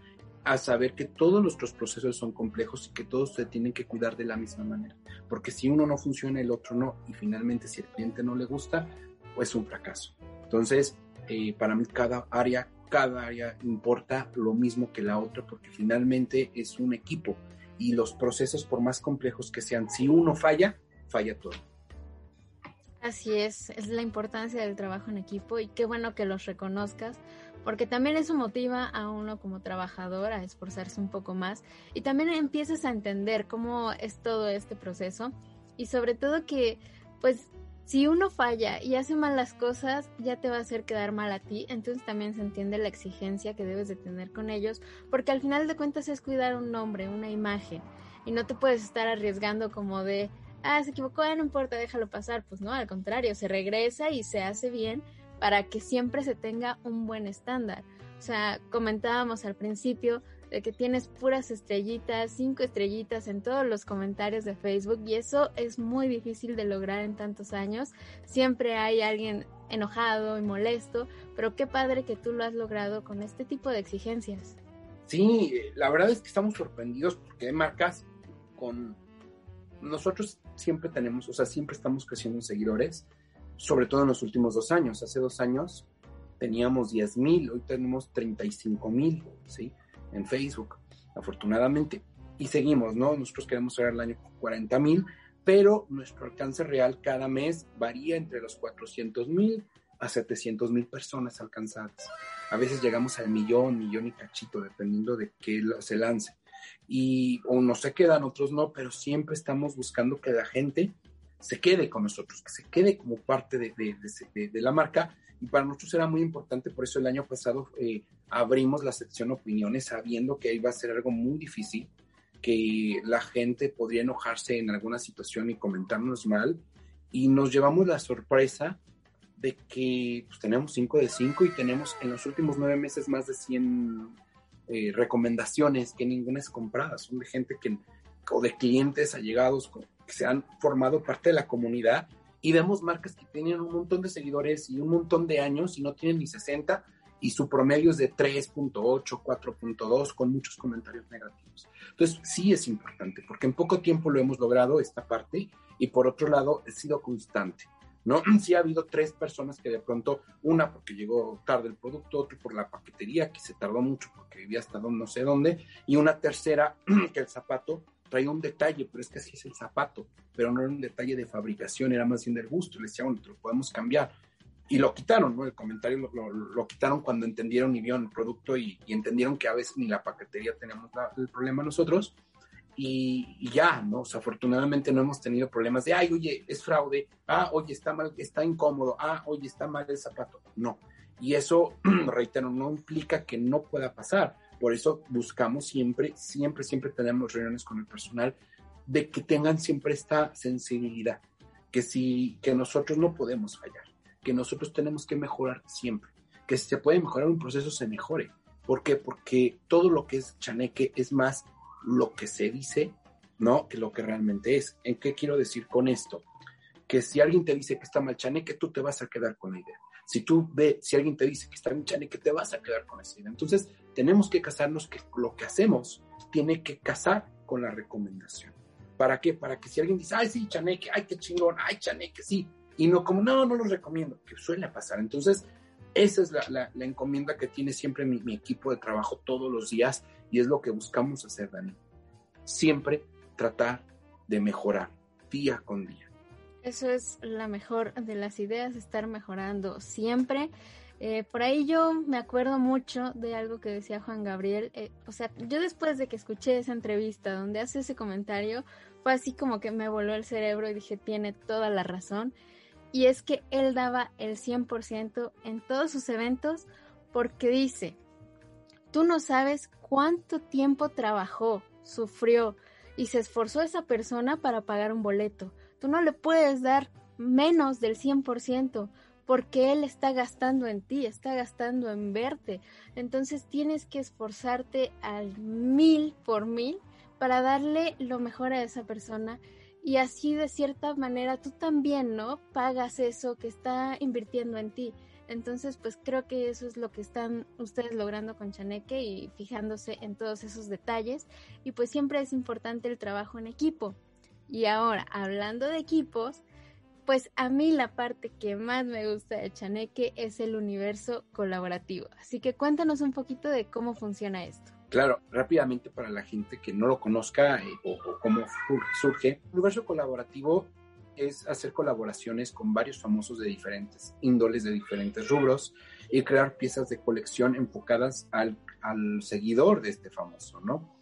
a saber que todos nuestros procesos son complejos y que todos se tienen que cuidar de la misma manera. Porque si uno no funciona, el otro no. Y finalmente, si el cliente no le gusta, pues un fracaso. Entonces, eh, para mí cada área, cada área importa lo mismo que la otra porque finalmente es un equipo y los procesos, por más complejos que sean, si uno falla, falla todo. Así es, es la importancia del trabajo en equipo y qué bueno que los reconozcas, porque también eso motiva a uno como trabajador a esforzarse un poco más y también empiezas a entender cómo es todo este proceso y sobre todo que pues si uno falla y hace mal las cosas, ya te va a hacer quedar mal a ti, entonces también se entiende la exigencia que debes de tener con ellos, porque al final de cuentas es cuidar un nombre, una imagen, y no te puedes estar arriesgando como de, ah, se equivocó, no importa, déjalo pasar, pues no, al contrario, se regresa y se hace bien para que siempre se tenga un buen estándar. O sea, comentábamos al principio de que tienes puras estrellitas, cinco estrellitas en todos los comentarios de Facebook y eso es muy difícil de lograr en tantos años. Siempre hay alguien enojado y molesto, pero qué padre que tú lo has logrado con este tipo de exigencias. Sí, la verdad es que estamos sorprendidos porque hay marcas con... Nosotros siempre tenemos, o sea, siempre estamos creciendo en seguidores, sobre todo en los últimos dos años. Hace dos años teníamos 10 mil, hoy tenemos 35 mil, ¿sí? en Facebook, afortunadamente. Y seguimos, ¿no? Nosotros queremos cerrar el año con 40 mil, pero nuestro alcance real cada mes varía entre los 400 mil a 700 mil personas alcanzadas. A veces llegamos al millón, millón y cachito, dependiendo de qué se lance. Y unos se quedan, otros no, pero siempre estamos buscando que la gente se quede con nosotros, que se quede como parte de, de, de la marca. Y para nosotros era muy importante, por eso el año pasado eh, abrimos la sección opiniones sabiendo que iba a ser algo muy difícil, que la gente podría enojarse en alguna situación y comentarnos mal, y nos llevamos la sorpresa de que pues, tenemos 5 de 5 y tenemos en los últimos nueve meses más de 100 eh, recomendaciones que ninguna es comprada, son de gente que, o de clientes allegados que se han formado parte de la comunidad y vemos marcas que tienen un montón de seguidores y un montón de años y no tienen ni 60 y su promedio es de 3.8, 4.2 con muchos comentarios negativos. Entonces sí es importante porque en poco tiempo lo hemos logrado esta parte y por otro lado he sido constante. ¿No? (clears throat) Sí ha habido tres personas que de pronto, una porque llegó tarde el producto, otro por la paquetería, que se tardó mucho porque vivía hasta no sé dónde, y una tercera (clears throat) que el zapato traía un detalle, pero es que así es el zapato, pero no era un detalle de fabricación, era más bien del gusto. Le decía, bueno, te lo podemos cambiar. Y lo quitaron, ¿no? El comentario lo, quitaron cuando entendieron y vieron el producto y, entendieron que a veces ni la paquetería tenemos el problema nosotros. Y, ya, ¿no? O sea, afortunadamente no hemos tenido problemas de, ay, oye, es fraude, ah, oye, está mal, está incómodo, ah, oye, está mal el zapato. No. Y eso, (clears throat) reitero, no implica que no pueda pasar. Por eso buscamos siempre, siempre, siempre tenemos reuniones con el personal de que tengan siempre esta sensibilidad, que si que nosotros no podemos fallar, que nosotros tenemos que mejorar siempre, que si se puede mejorar un proceso se mejore. ¿Por qué? Porque todo lo que es chaneque es más lo que se dice, ¿no? Que lo que realmente es. ¿En qué quiero decir con esto? Que si alguien te dice que está mal chaneque, tú te vas a quedar con la idea. Si tú ves, si alguien te dice que está mal chaneque, te vas a quedar con esa idea. Entonces, tenemos que casarnos que lo que hacemos tiene que casar con la recomendación. ¿Para qué? Para que si alguien dice, ay, sí, chaneque, ay, qué chingón, ay, chaneque, sí, y no como, no, no lo recomiendo, que suele pasar. Entonces, esa es la, la, encomienda que tiene siempre mi, equipo de trabajo todos los días y es lo que buscamos hacer, Dani. Siempre tratar de mejorar día con día. Eso es la mejor de las ideas, estar mejorando siempre. Eh, por ahí yo me acuerdo mucho de algo que decía Juan Gabriel. Eh, o sea, yo después de que escuché esa entrevista donde hace ese comentario, fue así como que me voló el cerebro y dije, tiene toda la razón. Y es que él daba el 100% en todos sus eventos porque dice, tú no sabes cuánto tiempo trabajó, sufrió y se esforzó esa persona para pagar un boleto. Tú no le puedes dar menos del 100% porque él está gastando en ti, está gastando en verte. Entonces tienes que esforzarte al mil por mil para darle lo mejor a esa persona y así de cierta manera tú también, ¿no? Pagas eso que está invirtiendo en ti. Entonces, pues creo que eso es lo que están ustedes logrando con Chaneque y fijándose en todos esos detalles. Y pues siempre es importante el trabajo en equipo. Y ahora, hablando de equipos, pues a mí la parte que más me gusta de Chaneque es el universo colaborativo. Así que cuéntanos un poquito de cómo funciona esto. Claro, rápidamente para la gente que no lo conozca eh, o, cómo surge, el universo colaborativo es hacer colaboraciones con varios famosos de diferentes índoles, de diferentes rubros y crear piezas de colección enfocadas al, al seguidor de este famoso, ¿no?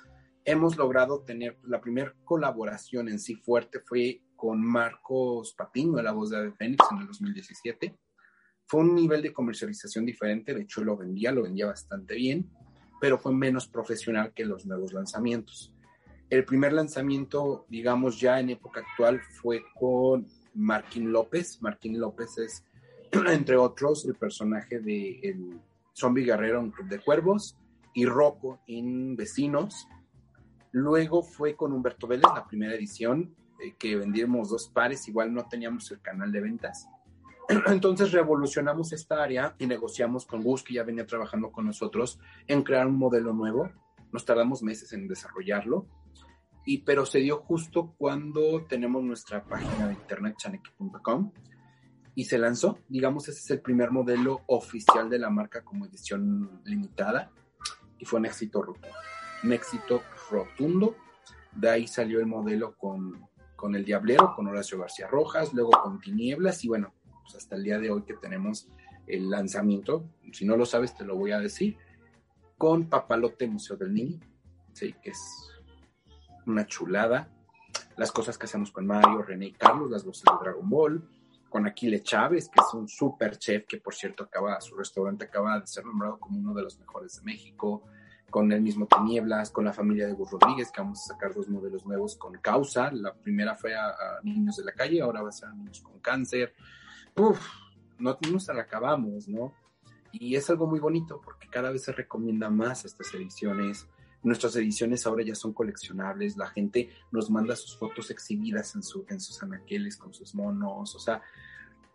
Hemos logrado tener la primera colaboración en sí fuerte fue con Marcos Patiño, la voz de Fénix, en el 2017. Fue un nivel de comercialización diferente, de hecho lo vendía, lo vendía bastante bien pero fue menos profesional que los nuevos lanzamientos. El primer lanzamiento, digamos ya en época actual, fue con Marquín López. Marquín López es, (clears throat) entre otros, el personaje de el Zombie Guerrero en Club de Cuervos y Rocco en Vecinos. Luego fue con Humberto Vélez, la primera edición, eh, que vendimos dos pares, igual no teníamos el canal de ventas. (clears throat) Entonces revolucionamos esta área y negociamos con Gus, que ya venía trabajando con nosotros, en crear un modelo nuevo. Nos tardamos meses en desarrollarlo, y, pero se dio justo cuando tenemos nuestra página de internet, chaneque.com, y se lanzó. Digamos, ese es el primer modelo oficial de la marca como edición limitada, y fue un éxito rotundo. Un éxito rotundo. De ahí salió el modelo con, con El Diablero, con Horacio García Rojas, luego con Tinieblas, y bueno, pues, hasta el día de hoy que tenemos el lanzamiento, si no lo sabes te lo voy a decir, con Papalote Museo del Niño, ¿sí? que es una chulada. Las cosas que hacemos con Mario, René y Carlos, las voces de Dragon Ball, con Aquile Chávez, que es un super chef, que por cierto acaba, su restaurante acaba de ser nombrado como uno de los mejores de México, con el mismo Tinieblas, con la familia de Gus Rodríguez, que vamos a sacar dos modelos nuevos con Causa. La primera fue a, a niños de la calle, ahora va a ser a niños con cáncer uf, no nos la acabamos, ¿no? Y es algo muy bonito porque cada vez se recomienda más estas ediciones. Nuestras ediciones ahora ya son coleccionables, la gente nos manda sus fotos exhibidas en, su, en sus anaqueles con sus monos, o sea,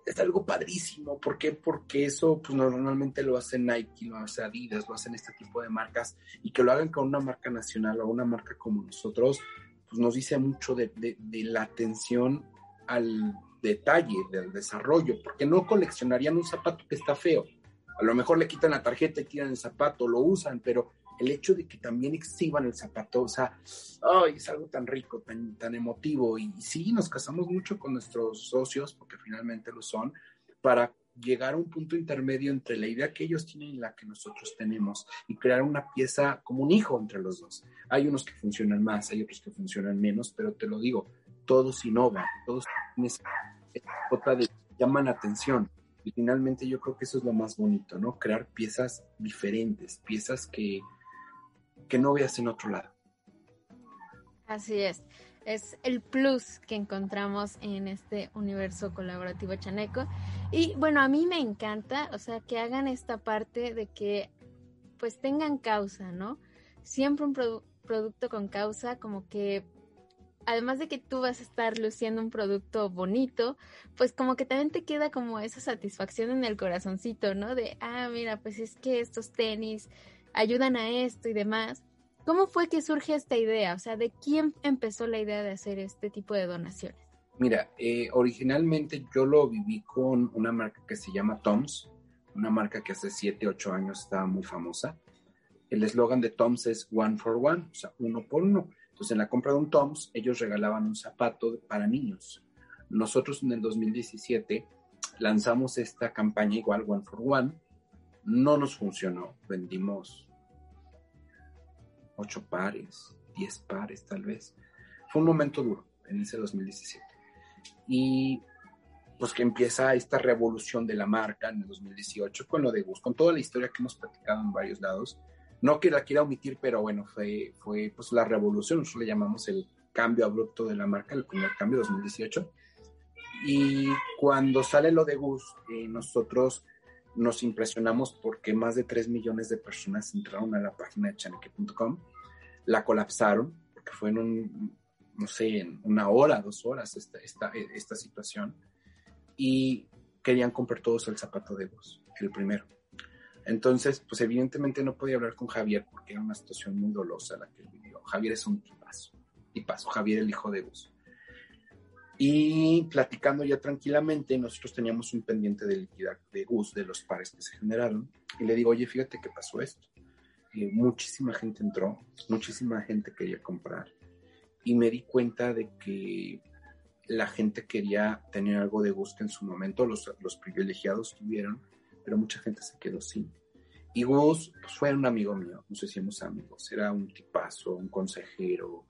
es algo padrísimo. ¿Por qué? Porque eso pues, normalmente lo hace Nike, lo hace Adidas, lo hacen este tipo de marcas y que lo hagan con una marca nacional o una marca como nosotros, pues nos dice mucho de la atención al detalle del desarrollo, porque no coleccionarían un zapato que está feo. A lo mejor le quitan la tarjeta y tiran el zapato, lo usan, pero el hecho de que también exhiban el zapato, o sea, ay, es algo tan rico, tan, tan emotivo. Y, sí, nos casamos mucho con nuestros socios, porque finalmente lo son, para llegar a un punto intermedio entre la idea que ellos tienen y la que nosotros tenemos y crear una pieza como un hijo entre los dos. Hay unos que funcionan más, hay otros que funcionan menos, pero te lo digo, todos innovan, todos tienen de, llaman la atención. Y finalmente yo creo que eso es lo más bonito, ¿no? Crear piezas diferentes, piezas que, que no veas en otro lado. Así es. Es el plus que encontramos en este universo colaborativo chaneco. Y bueno, a mí me encanta, o sea, que hagan esta parte de que pues tengan causa, ¿no? Siempre un producto con causa, como que además de que tú vas a estar luciendo un producto bonito, pues como que también te queda como esa satisfacción en el corazoncito, ¿no? De, ah, mira, pues es que estos tenis ayudan a esto y demás. ¿Cómo fue que surge esta idea? O sea, ¿de quién empezó la idea de hacer este tipo de donaciones? Mira, eh, originalmente yo lo viví con una marca que se llama Toms, una marca que hace 7, 8 años estaba muy famosa. El eslogan de Toms es One for One, o sea, uno por uno. Entonces, en la compra de un Toms, ellos regalaban un zapato para niños. Nosotros en el 2017 lanzamos esta campaña igual, One for One. No nos funcionó. Vendimos ocho pares, diez pares tal vez. Fue un momento duro en ese 2017. Y pues que empieza esta revolución de la marca en el 2018 con lo de Gus, con toda la historia que hemos platicado en varios lados no que la quiera omitir, pero bueno, fue, fue pues la revolución, nosotros le llamamos el cambio abrupto de la marca, el primer cambio 2018. Y cuando sale lo de Gus, eh, nosotros nos impresionamos porque más de 3 millones de personas entraron a la página de chaneque.com, la colapsaron, porque fue en un, no sé, en una hora, dos horas esta, esta, esta situación, y querían comprar todos el zapato de Gus, el primero. Entonces, pues evidentemente no podía hablar con Javier porque era una situación muy dolosa la que él vivió. Javier es un tipazo, tipazo, Javier el hijo de Gus. Y platicando ya tranquilamente, nosotros teníamos un pendiente de liquidar de Gus de los pares que se generaron. Y le digo, oye, fíjate que pasó esto. muchísima gente entró, muchísima gente quería comprar y me di cuenta de que la gente quería tener algo de gusto en su momento, los privilegiados tuvieron, pero mucha gente se quedó sin. Y Gus fue un amigo mío, no sé si somos amigos, era un tipazo, un consejero,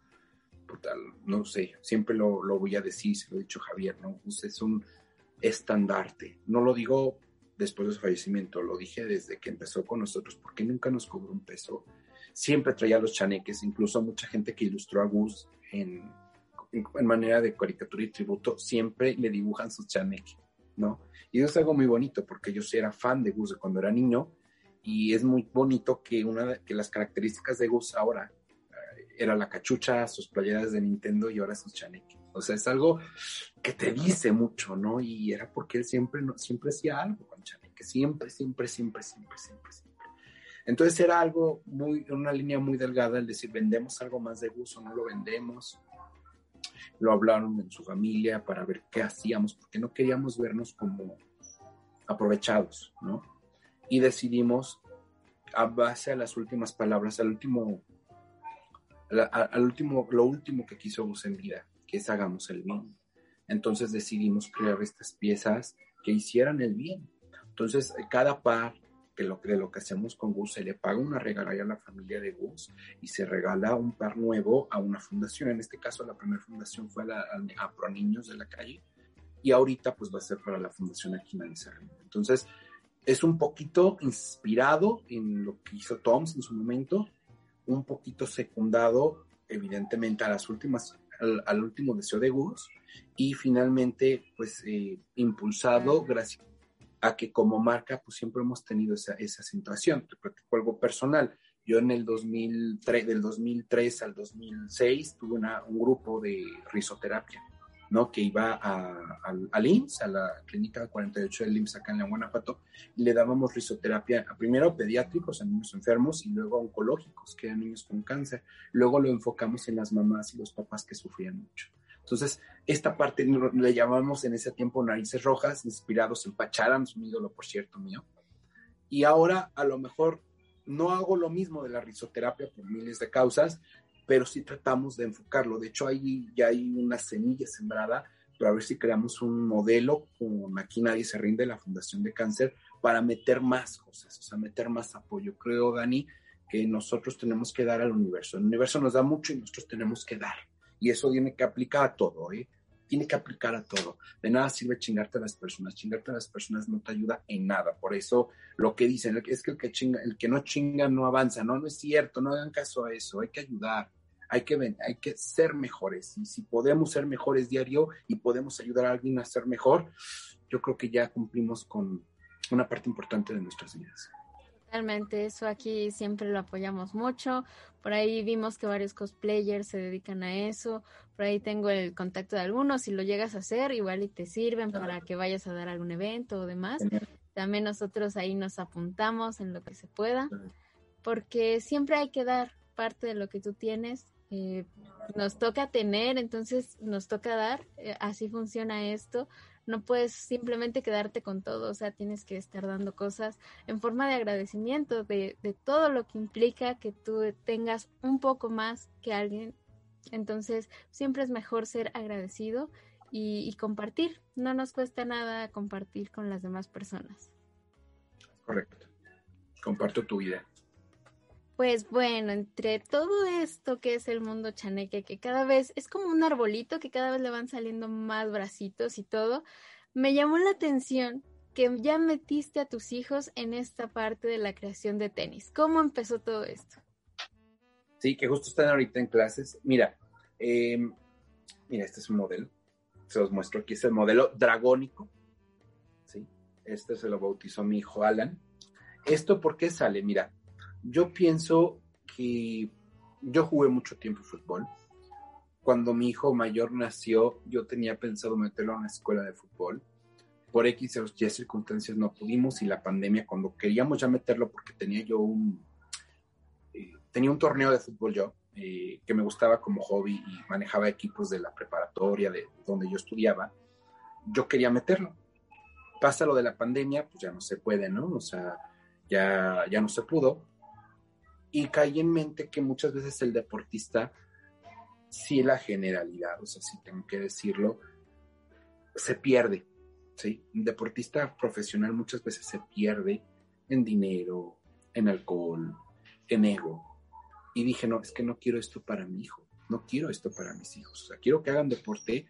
brutal, no sé, siempre lo, lo, voy a decir, se lo he dicho Javier, ¿no? Gus es un estandarte, no lo digo después de su fallecimiento, lo dije desde que empezó con nosotros, porque nunca nos cobró un peso, siempre traía los chaneques, incluso mucha gente que ilustró a Gus en, en, manera de caricatura y tributo, siempre le dibujan sus chaneques, ¿no? Y eso es algo muy bonito, porque yo sí era fan de Gus cuando era niño, y es muy bonito que una que las características de Gus ahora eh, era la cachucha, sus playeras de Nintendo y ahora sus chaneques. O sea, es algo que te dice mucho, ¿no? Y era porque él siempre, siempre hacía algo con chaneques, siempre, siempre, siempre, siempre, siempre, siempre. Entonces era algo muy, una línea muy delgada el decir, vendemos algo más de Gus o no lo vendemos. Lo hablaron en su familia para ver qué hacíamos, porque no queríamos vernos como aprovechados, ¿no? Y decidimos, a base a las últimas palabras, al último, al último, lo último que quiso Gus en vida, que es hagamos el bien. Entonces decidimos crear estas piezas que hicieran el bien. Entonces, cada par que lo, de lo que hacemos con Gus, se le paga una regalía a la familia de Gus y se regala un par nuevo a una fundación. En este caso, la primera fundación fue a, la, a Pro Niños de la calle y ahorita pues va a ser para la fundación aquí en Entonces, es un poquito inspirado en lo que hizo Toms en su momento, un poquito secundado, evidentemente, a las últimas, al, último deseo de Gus y finalmente, pues, eh, impulsado gracias a que como marca, pues siempre hemos tenido esa, esa situación. Te platico algo personal. Yo en el 2003, del 2003 al 2006 tuve un grupo de risoterapia, ¿no? Que iba a, al, IMSS, a la clínica 48 del IMSS acá en la Guanajuato, y le dábamos risoterapia a primero pediátricos, a niños enfermos, y luego a oncológicos, que eran niños con cáncer. Luego lo enfocamos en las mamás y los papás que sufrían mucho. Entonces, esta parte le llamamos en ese tiempo narices rojas, inspirados en Pacharan, un ídolo, por cierto, mío. Y ahora a lo mejor no hago lo mismo de la risoterapia por miles de causas, pero sí tratamos de enfocarlo. De hecho, ahí ya hay una semilla sembrada para ver si creamos un modelo con Aquí Nadie se rinde, la Fundación de Cáncer, para meter más cosas, o sea, meter más apoyo. Creo, Dani, que nosotros tenemos que dar al universo. El universo nos da mucho y nosotros tenemos que dar. Y eso tiene que aplicar a todo, ¿eh? Tiene que aplicar a todo. De nada sirve chingarte a las personas. Chingarte a las personas no te ayuda en nada. Por eso lo que dicen es que el que, chinga, el que no chinga no avanza. No, no es cierto. No hagan caso a eso. Hay que ayudar. Hay que, hay que ser mejores. Y si podemos ser mejores diario y podemos ayudar a alguien a ser mejor, yo creo que ya cumplimos con una parte importante de nuestras vidas. Realmente, eso aquí siempre lo apoyamos mucho. Por ahí vimos que varios cosplayers se dedican a eso. Por ahí tengo el contacto de algunos. Si lo llegas a hacer, igual y te sirven para que vayas a dar algún evento o demás. También nosotros ahí nos apuntamos en lo que se pueda. Porque siempre hay que dar parte de lo que tú tienes. Eh, nos toca tener, entonces nos toca dar. Eh, así funciona esto no puedes simplemente quedarte con todo, o sea, tienes que estar dando cosas en forma de agradecimiento de, de todo lo que implica que tú tengas un poco más que alguien. Entonces, siempre es mejor ser agradecido y, compartir. No nos cuesta nada compartir con las demás personas. Correcto. Comparto tu vida. Pues bueno, entre todo esto que es el mundo chaneque, que cada vez es como un arbolito que cada vez le van saliendo más bracitos y todo, me llamó la atención que ya metiste a tus hijos en esta parte de la creación de tenis. ¿Cómo empezó todo esto? Sí, que justo están ahorita en clases. Mira, em, mira, este es un modelo. Se los muestro aquí. Es el modelo dragónico. ¿sí? Este se lo bautizó mi hijo Alan. ¿Esto por qué sale? Mira, yo pienso que yo jugué mucho tiempo fútbol. Cuando mi hijo mayor nació, yo tenía pensado meterlo a una escuela de fútbol. Por X o Y circunstancias no pudimos y la pandemia, cuando queríamos ya meterlo, porque tenía yo un, eh, tenía un torneo de fútbol yo, eh, que me gustaba como hobby y manejaba equipos de la preparatoria, de donde yo estudiaba, yo quería meterlo. Pasa lo de la pandemia, pues ya no se puede, ¿no? O sea, ya, ya no se pudo Y caí en mente que muchas veces el deportista, sí la generalidad, o sea, sí tengo que decirlo, se pierde. Un deportista profesional muchas veces se pierde en dinero, en alcohol, en ego. Y dije, no, es que no quiero esto para mi hijo, no quiero esto para mis hijos. O sea, quiero que hagan deporte,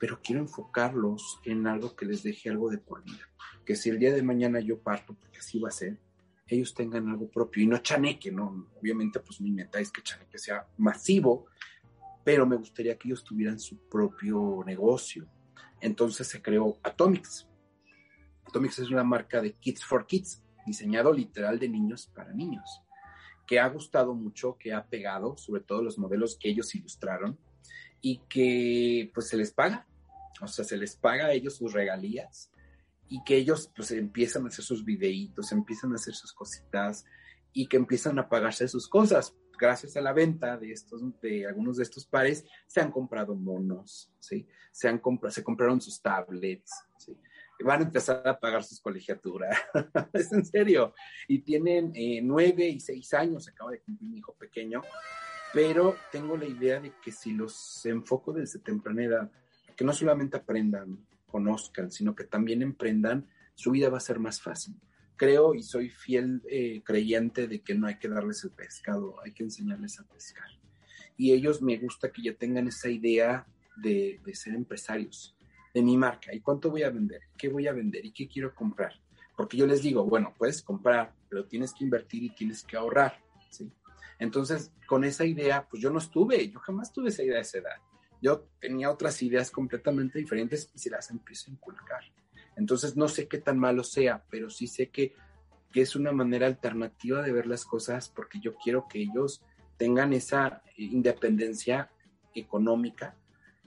pero quiero enfocarlos en algo que les deje algo de por vida. Que si el día de mañana yo parto, porque así va a ser, ellos tengan algo propio y no chaneque, ¿no? Obviamente, pues mi meta es que chaneque sea masivo, pero me gustaría que ellos tuvieran su propio negocio. Entonces se creó Atomics. Atomics es una marca de Kids for Kids, diseñado literal de niños para niños, que ha gustado mucho, que ha pegado, sobre todo los modelos que ellos ilustraron, y que pues se les paga, o sea, se les paga a ellos sus regalías y que ellos pues empiezan a hacer sus videitos, empiezan a hacer sus cositas y que empiezan a pagarse sus cosas. Gracias a la venta de estos, de algunos de estos pares, se han comprado monos, ¿sí? Se han comprado, se compraron sus tablets, ¿sí? van a empezar a pagar sus colegiaturas. (laughs) es en serio. Y tienen eh, nueve y seis años, acaba de cumplir mi hijo pequeño, pero tengo la idea de que si los enfoco desde temprana edad, que no solamente aprendan, conozcan, sino que también emprendan, su vida va a ser más fácil. Creo y soy fiel eh, creyente de que no hay que darles el pescado, hay que enseñarles a pescar. Y ellos me gusta que ya tengan esa idea de, de ser empresarios, de mi marca y cuánto voy a vender, qué voy a vender y qué quiero comprar. Porque yo les digo, bueno, puedes comprar, pero tienes que invertir y tienes que ahorrar, ¿sí? Entonces, con esa idea, pues yo no estuve, yo jamás tuve esa idea a esa edad. Yo tenía otras ideas completamente diferentes y se las empiezo a inculcar. Entonces, no sé qué tan malo sea, pero sí sé que, que es una manera alternativa de ver las cosas porque yo quiero que ellos tengan esa independencia económica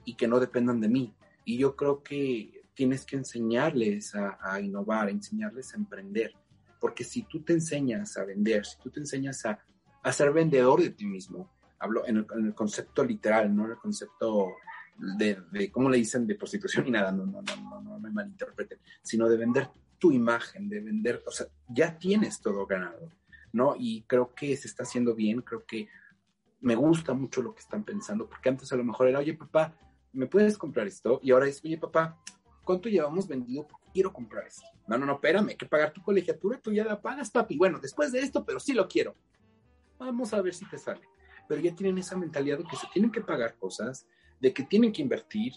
y que no dependan de mí. Y yo creo que tienes que enseñarles a, innovar, enseñarles a emprender. Porque si tú te enseñas a vender, si tú te enseñas a, a ser vendedor de ti mismo, hablo en el, concepto literal, no en el concepto de, ¿cómo le dicen? De prostitución y nada, no, no, no, no, no me malinterpreten, sino de vender tu imagen, de vender, o sea, ya tienes todo ganado, ¿no? Y creo que se está haciendo bien, creo que me gusta mucho lo que están pensando, porque antes a lo mejor era, oye, papá, ¿me puedes comprar esto? Y ahora es, oye, papá, ¿cuánto llevamos vendido? quiero comprar esto. No, no, no, espérame, hay que pagar tu colegiatura, tú ya la pagas, papi. Bueno, después de esto, pero sí lo quiero. Vamos a ver si te sale. Pero ya tienen esa mentalidad de que se tienen que pagar cosas, de que tienen que invertir,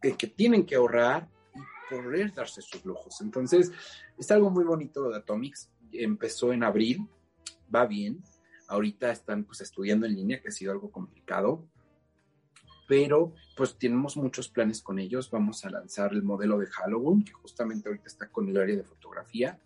de que tienen que ahorrar y poder darse sus lujos. Entonces, es algo muy bonito de Atomics. Empezó en abril, va bien. Ahorita están pues estudiando en línea, que ha sido algo complicado pero pues tenemos muchos planes con ellos. Vamos a lanzar el modelo de Halloween, que justamente ahorita está con el área de fotografía.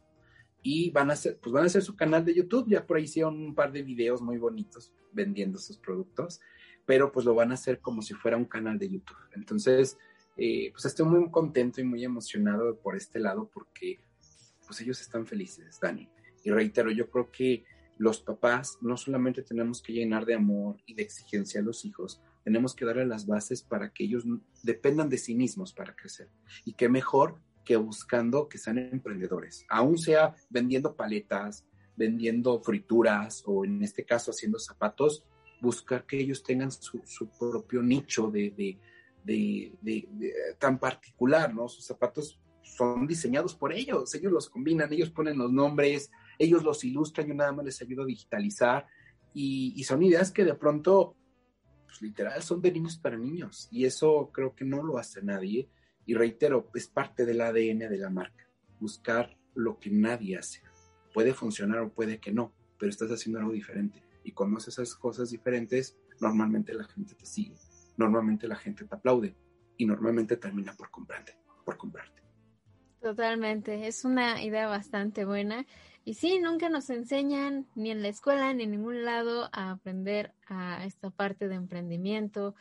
Y van a hacer, pues van a hacer su canal de YouTube. Ya por ahí hicieron un par de videos muy bonitos vendiendo sus productos, pero pues lo van a hacer como si fuera un canal de YouTube. Entonces, eh, pues estoy muy contento y muy emocionado por este lado porque pues ellos están felices, Dani. Y reitero, yo creo que los papás no solamente tenemos que llenar de amor y de exigencia a los hijos, tenemos que darle las bases para que ellos dependan de sí mismos para crecer. Y qué mejor que buscando que sean emprendedores, aún sea vendiendo paletas, vendiendo frituras o en este caso haciendo zapatos, buscar que ellos tengan su, propio nicho de, tan particular, ¿no? Sus zapatos son diseñados por ellos, ellos los combinan, ellos ponen los nombres, ellos los ilustran, yo nada más les ayudo a digitalizar y, y son ideas que de pronto pues, literal son de niños para niños y eso creo que no lo hace nadie y reitero, es parte del ADN de la marca, buscar lo que nadie hace. Puede funcionar o puede que no, pero estás haciendo algo diferente y cuando haces esas cosas diferentes, normalmente la gente te sigue, normalmente la gente te aplaude y normalmente termina por comprarte, por comprarte. Totalmente, es una idea bastante buena y sí, nunca nos enseñan ni en la escuela ni en ningún lado a aprender a esta parte de emprendimiento,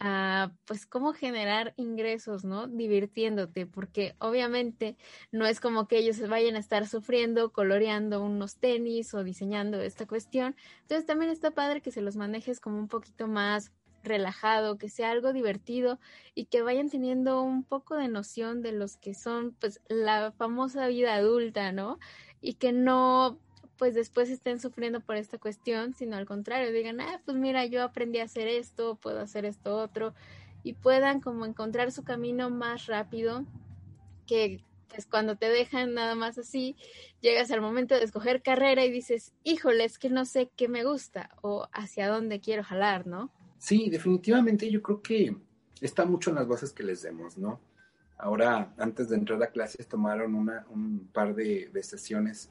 a pues cómo generar ingresos, ¿no? Divirtiéndote, porque obviamente no es como que ellos vayan a estar sufriendo, coloreando unos tenis o diseñando esta cuestión. Entonces también está padre que se los manejes como un poquito más relajado, que sea algo divertido y que vayan teniendo un poco de noción de los que son pues la famosa vida adulta, ¿no? y que no pues después estén sufriendo por esta cuestión, sino al contrario, digan, ah, pues mira, yo aprendí a hacer esto, puedo hacer esto otro, y puedan como encontrar su camino más rápido que pues cuando te dejan nada más así, llegas al momento de escoger carrera y dices, híjole, es que no sé qué me gusta o hacia dónde quiero jalar, ¿no? Sí, definitivamente yo creo que está mucho en las bases que les demos, ¿no? Ahora, antes de entrar a clases, tomaron una, un par de, sesiones.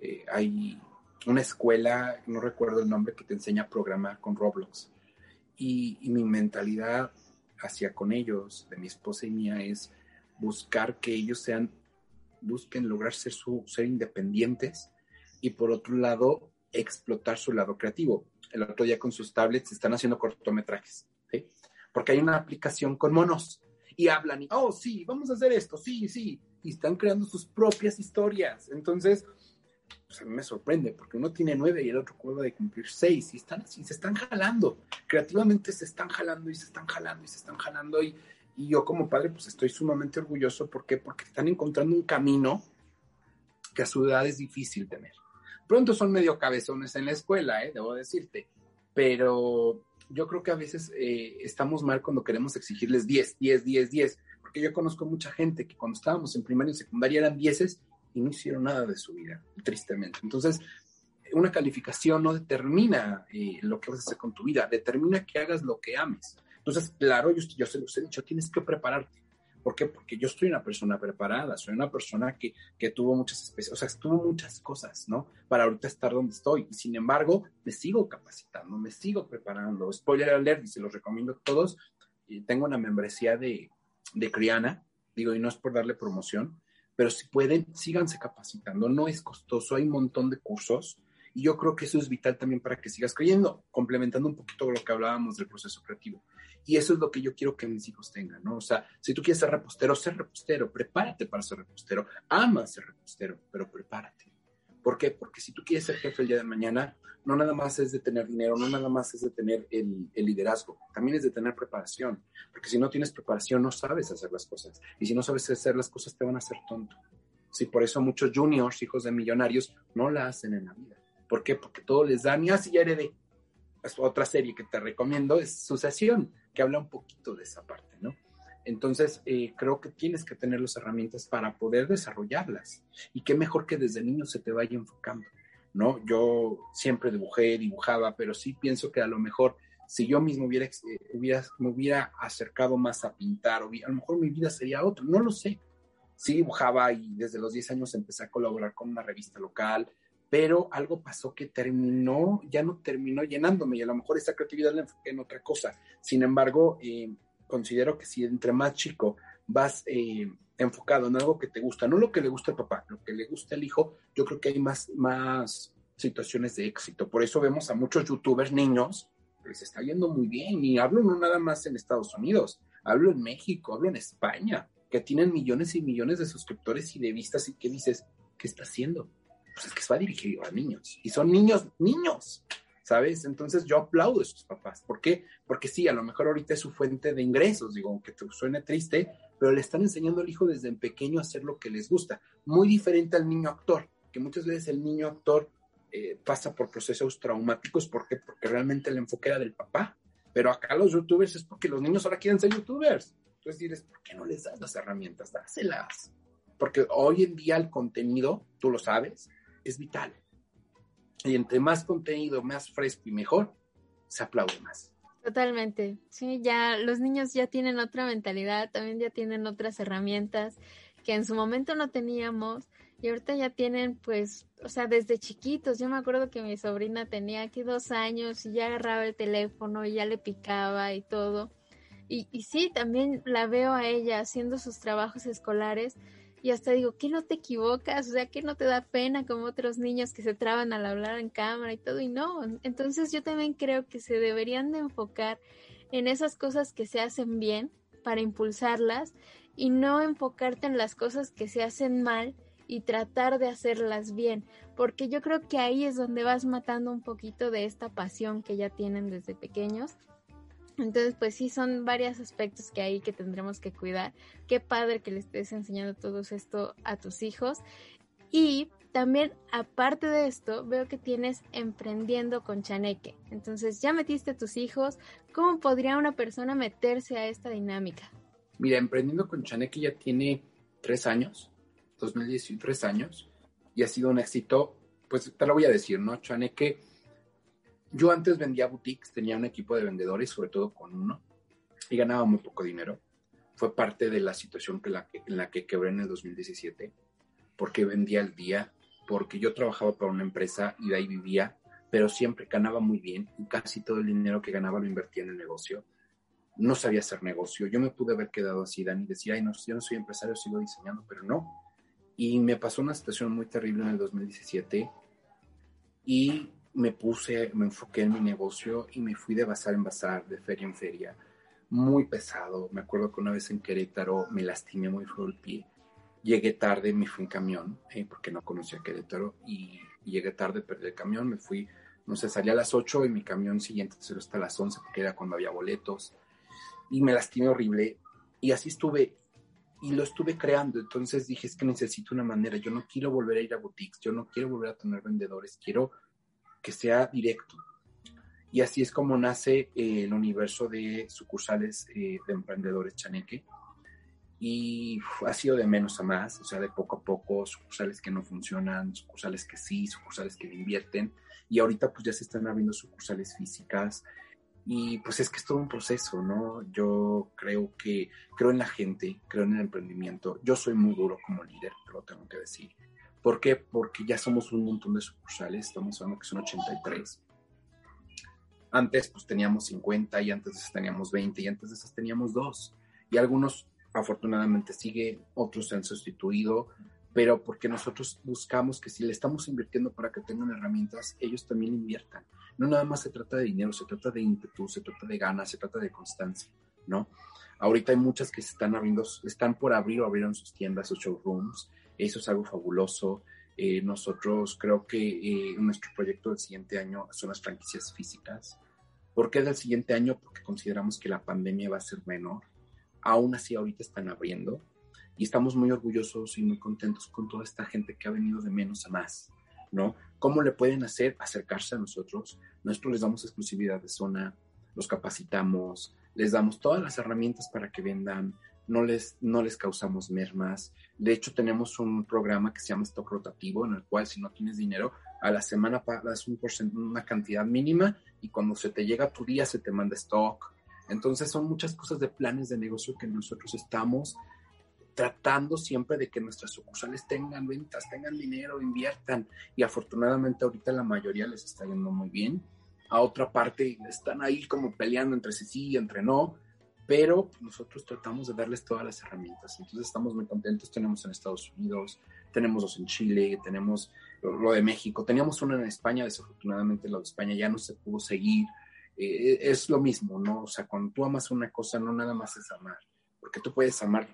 Eh, hay una escuela, no recuerdo el nombre, que te enseña a programar con Roblox. Y, y mi mentalidad hacia con ellos, de mi esposa y mía, es buscar que ellos sean, busquen lograr ser, su, ser independientes y por otro lado, explotar su lado creativo. El otro día con sus tablets están haciendo cortometrajes, ¿sí? Porque hay una aplicación con monos y hablan y, oh, sí, vamos a hacer esto, sí, sí, y están creando sus propias historias. Entonces, pues a mí me sorprende, porque uno tiene nueve y el otro acaba de cumplir seis, y están así, se están jalando, creativamente se están jalando y se están jalando y se están jalando, y, y yo como padre, pues estoy sumamente orgulloso, ¿por qué? Porque están encontrando un camino que a su edad es difícil tener. Pronto son medio cabezones en la escuela, ¿eh? debo decirte, pero yo creo que a veces eh, estamos mal cuando queremos exigirles 10, 10, 10, 10, porque yo conozco mucha gente que cuando estábamos en primaria y secundaria eran 10 y no hicieron nada de su vida, tristemente. Entonces, una calificación no determina eh, lo que vas a hacer con tu vida, determina que hagas lo que ames. Entonces, claro, yo, yo se los he dicho, tienes que prepararte. ¿Por qué? Porque yo soy una persona preparada, soy una persona que, que tuvo muchas especies, o sea, tuvo muchas cosas, ¿no? Para ahorita estar donde estoy. Y sin embargo, me sigo capacitando, me sigo preparando. Spoiler alert, y se los recomiendo a todos. Y tengo una membresía de, de Criana, digo, y no es por darle promoción, pero si pueden, síganse capacitando. No es costoso, hay un montón de cursos. Y yo creo que eso es vital también para que sigas creyendo, complementando un poquito lo que hablábamos del proceso creativo. Y eso es lo que yo quiero que mis hijos tengan, ¿no? O sea, si tú quieres ser repostero, ser repostero, prepárate para ser repostero, ama ser repostero, pero prepárate. ¿Por qué? Porque si tú quieres ser jefe el día de mañana, no nada más es de tener dinero, no nada más es de tener el, liderazgo, también es de tener preparación. Porque si no tienes preparación, no sabes hacer las cosas. Y si no sabes hacer las cosas, te van a hacer tonto. Sí, por eso muchos juniors, hijos de millonarios, no la hacen en la vida. ¿Por qué? Porque todo les dan y así ya heredé. Otra serie que te recomiendo es Sucesión que habla un poquito de esa parte, ¿no? Entonces, eh, creo que tienes que tener las herramientas para poder desarrollarlas. Y qué mejor que desde niño se te vaya enfocando, ¿no? Yo siempre dibujé, dibujaba, pero sí pienso que a lo mejor si yo mismo hubiera, eh, hubiera me hubiera acercado más a pintar, a lo mejor mi vida sería otra, no lo sé. Sí dibujaba y desde los 10 años empecé a colaborar con una revista local, pero algo pasó que terminó, ya no terminó llenándome y a lo mejor esa creatividad la enfoqué en otra cosa. Sin embargo, eh, considero que si entre más chico vas eh, enfocado en algo que te gusta, no lo que le gusta al papá, lo que le gusta al hijo, yo creo que hay más, más situaciones de éxito. Por eso vemos a muchos youtubers niños que les está yendo muy bien y hablo no nada más en Estados Unidos, hablo en México, hablo en España, que tienen millones y millones de suscriptores y de vistas y que dices, ¿qué está haciendo? pues es que va dirigido a niños. Y son niños, niños, ¿sabes? Entonces yo aplaudo a esos papás. ¿Por qué? Porque sí, a lo mejor ahorita es su fuente de ingresos, digo, aunque te suene triste, pero le están enseñando al hijo desde pequeño a hacer lo que les gusta. Muy diferente al niño actor, que muchas veces el niño actor eh, pasa por procesos traumáticos. ¿Por qué? Porque realmente el enfoque era del papá. Pero acá los youtubers es porque los niños ahora quieren ser youtubers. Entonces dices, ¿por qué no les das las herramientas? Dáselas. Porque hoy en día el contenido, tú lo sabes, es vital. Y entre más contenido, más fresco y mejor, se aplaude más. Totalmente, sí, ya los niños ya tienen otra mentalidad, también ya tienen otras herramientas que en su momento no teníamos y ahorita ya tienen pues, o sea, desde chiquitos, yo me acuerdo que mi sobrina tenía aquí dos años y ya agarraba el teléfono y ya le picaba y todo. Y, y sí, también la veo a ella haciendo sus trabajos escolares y hasta digo, ¿qué no te equivocas? O sea, ¿qué no te da pena como otros niños que se traban al hablar en cámara y todo? Y no, entonces yo también creo que se deberían de enfocar en esas cosas que se hacen bien para impulsarlas y no enfocarte en las cosas que se hacen mal y tratar de hacerlas bien, porque yo creo que ahí es donde vas matando un poquito de esta pasión que ya tienen desde pequeños entonces, pues sí, son varios aspectos que hay que tendremos que cuidar. Qué padre que le estés enseñando todo esto a tus hijos. Y también, aparte de esto, veo que tienes emprendiendo con Chaneque. Entonces, ya metiste a tus hijos. ¿Cómo podría una persona meterse a esta dinámica? Mira, emprendiendo con Chaneque ya tiene tres años, 2013 años, y ha sido un éxito. Pues te lo voy a decir, ¿no? Chaneque, yo antes vendía boutiques, tenía un equipo de vendedores, sobre todo con uno, y ganaba muy poco dinero. Fue parte de la situación que en la que quebré en el 2017, porque vendía el día, porque yo trabajaba para una empresa y de ahí vivía, pero siempre ganaba muy bien y casi todo el dinero que ganaba lo invertía en el negocio. No sabía hacer negocio. Yo me pude haber quedado así, Dani decía, ay, no, yo no soy empresario, sigo diseñando, pero no. Y me pasó una situación muy terrible en el 2017 y me puse, me enfoqué en mi negocio y me fui de bazar en bazar, de feria en feria. Muy pesado. Me acuerdo que una vez en Querétaro me lastimé muy feo el pie Llegué tarde, me fui en camión, eh, porque no conocía Querétaro, y, llegué tarde, perdí el camión, me fui, no sé, salí a las 8 y mi camión siguiente se hasta las 11, porque era cuando había boletos, y me lastimé horrible, y así estuve, y lo estuve creando, entonces dije, es que necesito una manera, yo no quiero volver a ir a boutiques, yo no quiero volver a tener vendedores, quiero que sea directo. Y así es como nace eh, el universo de sucursales eh, de emprendedores Chaneque, y ha sido de menos a más, o sea, de poco a poco, sucursales que no funcionan, sucursales que sí, sucursales que invierten, y ahorita pues ya se están abriendo sucursales físicas, y pues es que es todo un proceso, ¿no? Yo creo que, creo en la gente, creo en el emprendimiento, yo soy muy duro como líder, lo tengo que decir. ¿Por qué? Porque ya somos un montón de sucursales, estamos hablando que son 83. Antes pues teníamos 50 y antes de esas teníamos 20 y antes de esas teníamos dos. Y algunos afortunadamente sigue, otros se han sustituido, pero porque nosotros buscamos que si le estamos invirtiendo para que tengan herramientas, ellos también inviertan. No nada más se trata de dinero, se trata de ímpetu, se trata de ganas, se trata de constancia, ¿no? Ahorita hay muchas que se están abriendo, están por abrir o abrieron sus tiendas, sus showrooms, eso es algo fabuloso. Eh, nosotros creo que eh, nuestro proyecto del siguiente año son las franquicias físicas. ¿Por qué del siguiente año? Porque consideramos que la pandemia va a ser menor aún así ahorita están abriendo y estamos muy orgullosos y muy contentos con toda esta gente que ha venido de menos a más, ¿no? ¿Cómo le pueden hacer acercarse a nosotros? Nosotros les damos exclusividad de zona, los capacitamos, les damos todas las herramientas para que vendan, no les, no les causamos mermas. De hecho, tenemos un programa que se llama Stock Rotativo, en el cual si no tienes dinero, a la semana pagas un una cantidad mínima y cuando se te llega tu día se te manda stock entonces son muchas cosas de planes de negocio que nosotros estamos tratando siempre de que nuestras sucursales tengan ventas, tengan dinero, inviertan. Y afortunadamente ahorita la mayoría les está yendo muy bien. A otra parte están ahí como peleando entre sí, y entre no, pero nosotros tratamos de darles todas las herramientas. Entonces estamos muy contentos. Tenemos en Estados Unidos, tenemos dos en Chile, tenemos lo de México, teníamos uno en España, desafortunadamente lo de España ya no se pudo seguir eh, es lo mismo, ¿no? O sea, cuando tú amas una cosa, no nada más es amar, porque tú puedes amar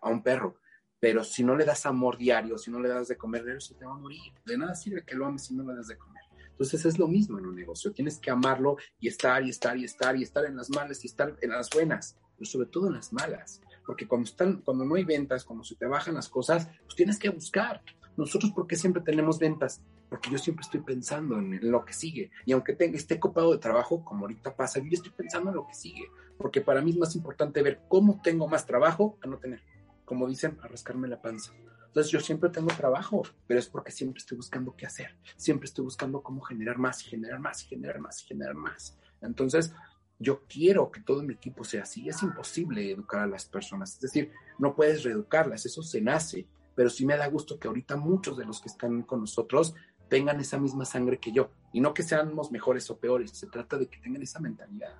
a un perro, pero si no le das amor diario, si no le das de comer diario, se te va a morir. De nada sirve que lo ames si no le das de comer. Entonces es lo mismo en un negocio, tienes que amarlo y estar y estar y estar y estar en las malas y estar en las buenas, pero sobre todo en las malas, porque cuando no hay ventas, cuando se te bajan las cosas, pues tienes que buscar. Nosotros, ¿por qué siempre tenemos ventas? porque yo siempre estoy pensando en lo que sigue. Y aunque tenga, esté copado de trabajo, como ahorita pasa, yo estoy pensando en lo que sigue, porque para mí es más importante ver cómo tengo más trabajo a no tener. Como dicen, a rascarme la panza. Entonces yo siempre tengo trabajo, pero es porque siempre estoy buscando qué hacer. Siempre estoy buscando cómo generar más y generar más y generar más y generar más. Entonces yo quiero que todo mi equipo sea así. Es imposible educar a las personas. Es decir, no puedes reeducarlas, eso se nace. Pero sí me da gusto que ahorita muchos de los que están con nosotros tengan esa misma sangre que yo. Y no que seamos mejores o peores, se trata de que tengan esa mentalidad.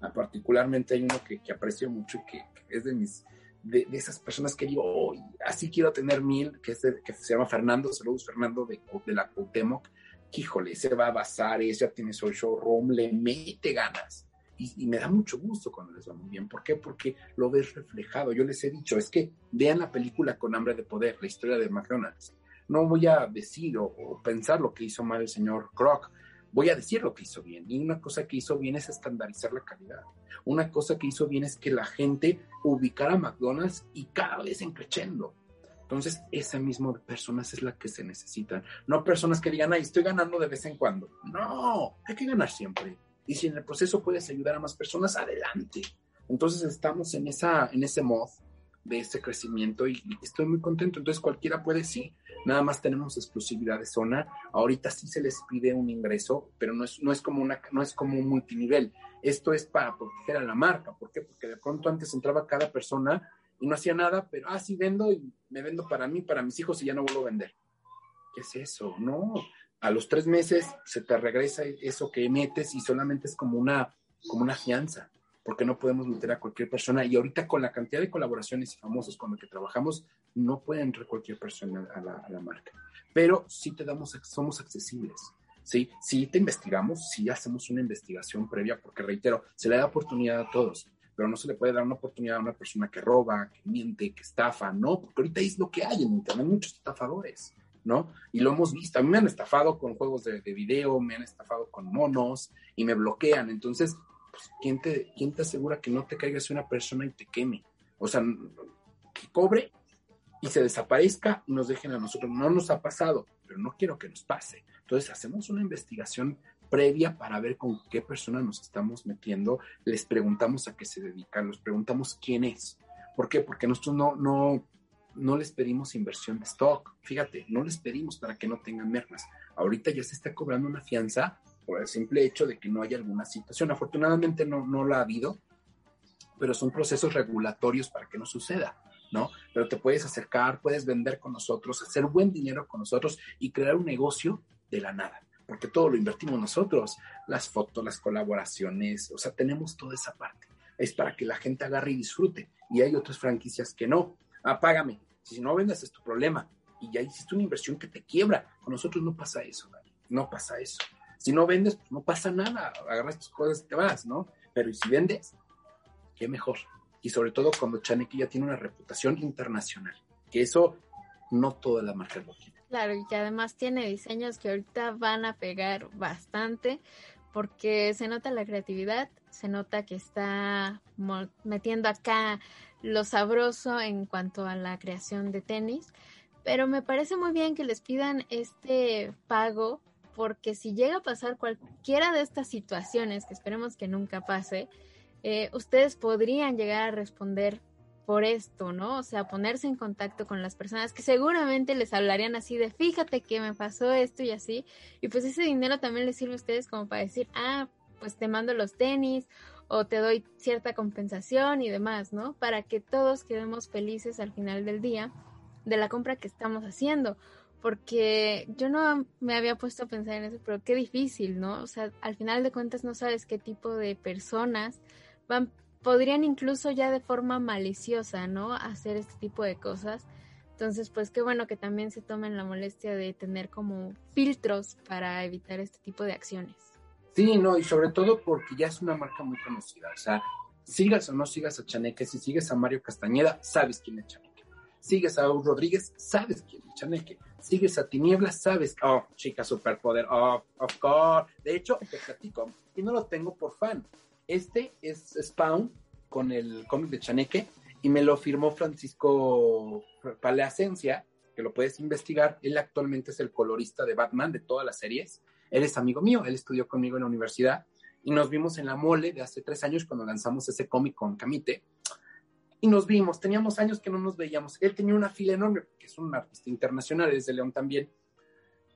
Ah, particularmente hay uno que, que, aprecio mucho y que, es de mis de, esas personas que digo, oh, así quiero tener mil, que, es que se llama Fernando, saludos Fernando de, de la Cuauhtémoc, híjole, se va a basar, ya tiene su showroom, le mete ganas. Y, me da mucho gusto cuando les va muy bien. ¿Por qué? Porque lo ves reflejado. Yo les he dicho, es que vean la película con hambre de poder, la historia de McDonald's no voy a decir o, pensar lo que hizo mal el señor Kroc, voy a decir lo que hizo bien. Y una cosa que hizo bien es estandarizar la calidad. Una cosa que hizo bien es que la gente ubicara McDonald's y cada vez en creciendo. Entonces, esa misma personas es la que se necesitan. No personas que digan, ay, estoy ganando de vez en cuando. No, hay que ganar siempre. Y si en el proceso puedes ayudar a más personas, adelante. Entonces, estamos en, esa, en ese mod de ese crecimiento y estoy muy contento. Entonces, cualquiera puede, sí. Nada más tenemos exclusividad de zona. Ahorita sí se les pide un ingreso, pero no es, no es, como, una, no es como un multinivel. Esto es para proteger a la marca. ¿Por qué? Porque de pronto antes entraba cada persona y no hacía nada, pero, ah, sí vendo y me vendo para mí, para mis hijos y ya no vuelvo a vender. ¿Qué es eso? No, a los tres meses se te regresa eso que metes y solamente es como una, como una fianza, porque no podemos meter a cualquier persona. Y ahorita con la cantidad de colaboraciones y famosos con los que trabajamos, no puede entrar cualquier persona a la, a la marca. Pero sí te damos, somos accesibles. ¿sí? Sí te investigamos, sí hacemos una investigación previa, porque reitero, se le da oportunidad a todos pero no se le puede dar una oportunidad a una persona que roba, que miente, que estafa, ¿no? Porque ahorita es lo que hay en Internet, muchos estafadores, ¿no? Y lo hemos visto, a mí me han estafado con juegos de, video, me han estafado con monos y me bloquean, entonces, ¿quién, te, ¿quién te asegura que no te caigas una persona y te queme? O sea, que cobre y se desaparezca y nos dejen a nosotros. No nos ha pasado, pero no quiero que nos pase. Entonces hacemos una investigación previa para ver con qué persona nos estamos metiendo, les preguntamos a qué se dedican, les preguntamos quién es. ¿Por qué? Porque nosotros no, no, no les pedimos inversión de stock. Fíjate, no les pedimos para que no tengan mermas. Ahorita ya se está cobrando una fianza por el simple hecho de que no haya alguna situación. Afortunadamente no, no la ha habido, pero son procesos regulatorios para que no suceda, ¿no? Pero te puedes acercar, puedes vender con nosotros, hacer buen dinero con nosotros y crear un negocio de la nada porque todo lo invertimos nosotros, las fotos, las colaboraciones, o sea, tenemos toda esa parte. Es para que la gente agarre y disfrute. Y hay otras franquicias que no. Apágame. Si no vendes es tu problema. Y ya hiciste una inversión que te quiebra. Con nosotros no pasa eso, no pasa eso. Si no vendes, pues no pasa nada. Agarras tus cosas y te vas, ¿no? Pero si vendes, qué mejor. Y sobre todo cuando Chaneque ya tiene una reputación internacional. Que eso no toda la marca lo tiene. Claro, y que además tiene diseños que ahorita van a pegar bastante porque se nota la creatividad, se nota que está metiendo acá lo sabroso en cuanto a la creación de tenis, pero me parece muy bien que les pidan este pago porque si llega a pasar cualquiera de estas situaciones, que esperemos que nunca pase, eh, ustedes podrían llegar a responder por esto, ¿no? O sea, ponerse en contacto con las personas que seguramente les hablarían así de, fíjate que me pasó esto y así. Y pues ese dinero también les sirve a ustedes como para decir, ah, pues te mando los tenis o te doy cierta compensación y demás, ¿no? Para que todos quedemos felices al final del día de la compra que estamos haciendo. Porque yo no me había puesto a pensar en eso, pero qué difícil, ¿no? O sea, al final de cuentas no sabes qué tipo de personas van podrían incluso ya de forma maliciosa, ¿no? Hacer este tipo de cosas. Entonces, pues qué bueno que también se tomen la molestia de tener como filtros para evitar este tipo de acciones. Sí, no, y sobre todo porque ya es una marca muy conocida. O sea, sigas o no sigas a Chaneque, si sigues a Mario Castañeda, sabes quién es Chaneque. Sigues a Rodríguez, sabes quién es Chaneque. Sigues a Tinieblas, sabes, oh, chica superpoder, oh, of course. De hecho, te platico, y no lo tengo por fan, este es Spawn con el cómic de Chaneque y me lo firmó Francisco Paleasencia, que lo puedes investigar. Él actualmente es el colorista de Batman de todas las series. Él es amigo mío, él estudió conmigo en la universidad y nos vimos en la mole de hace tres años cuando lanzamos ese cómic con Camite. Y nos vimos, teníamos años que no nos veíamos. Él tenía una fila enorme, que es un artista internacional, es de León también.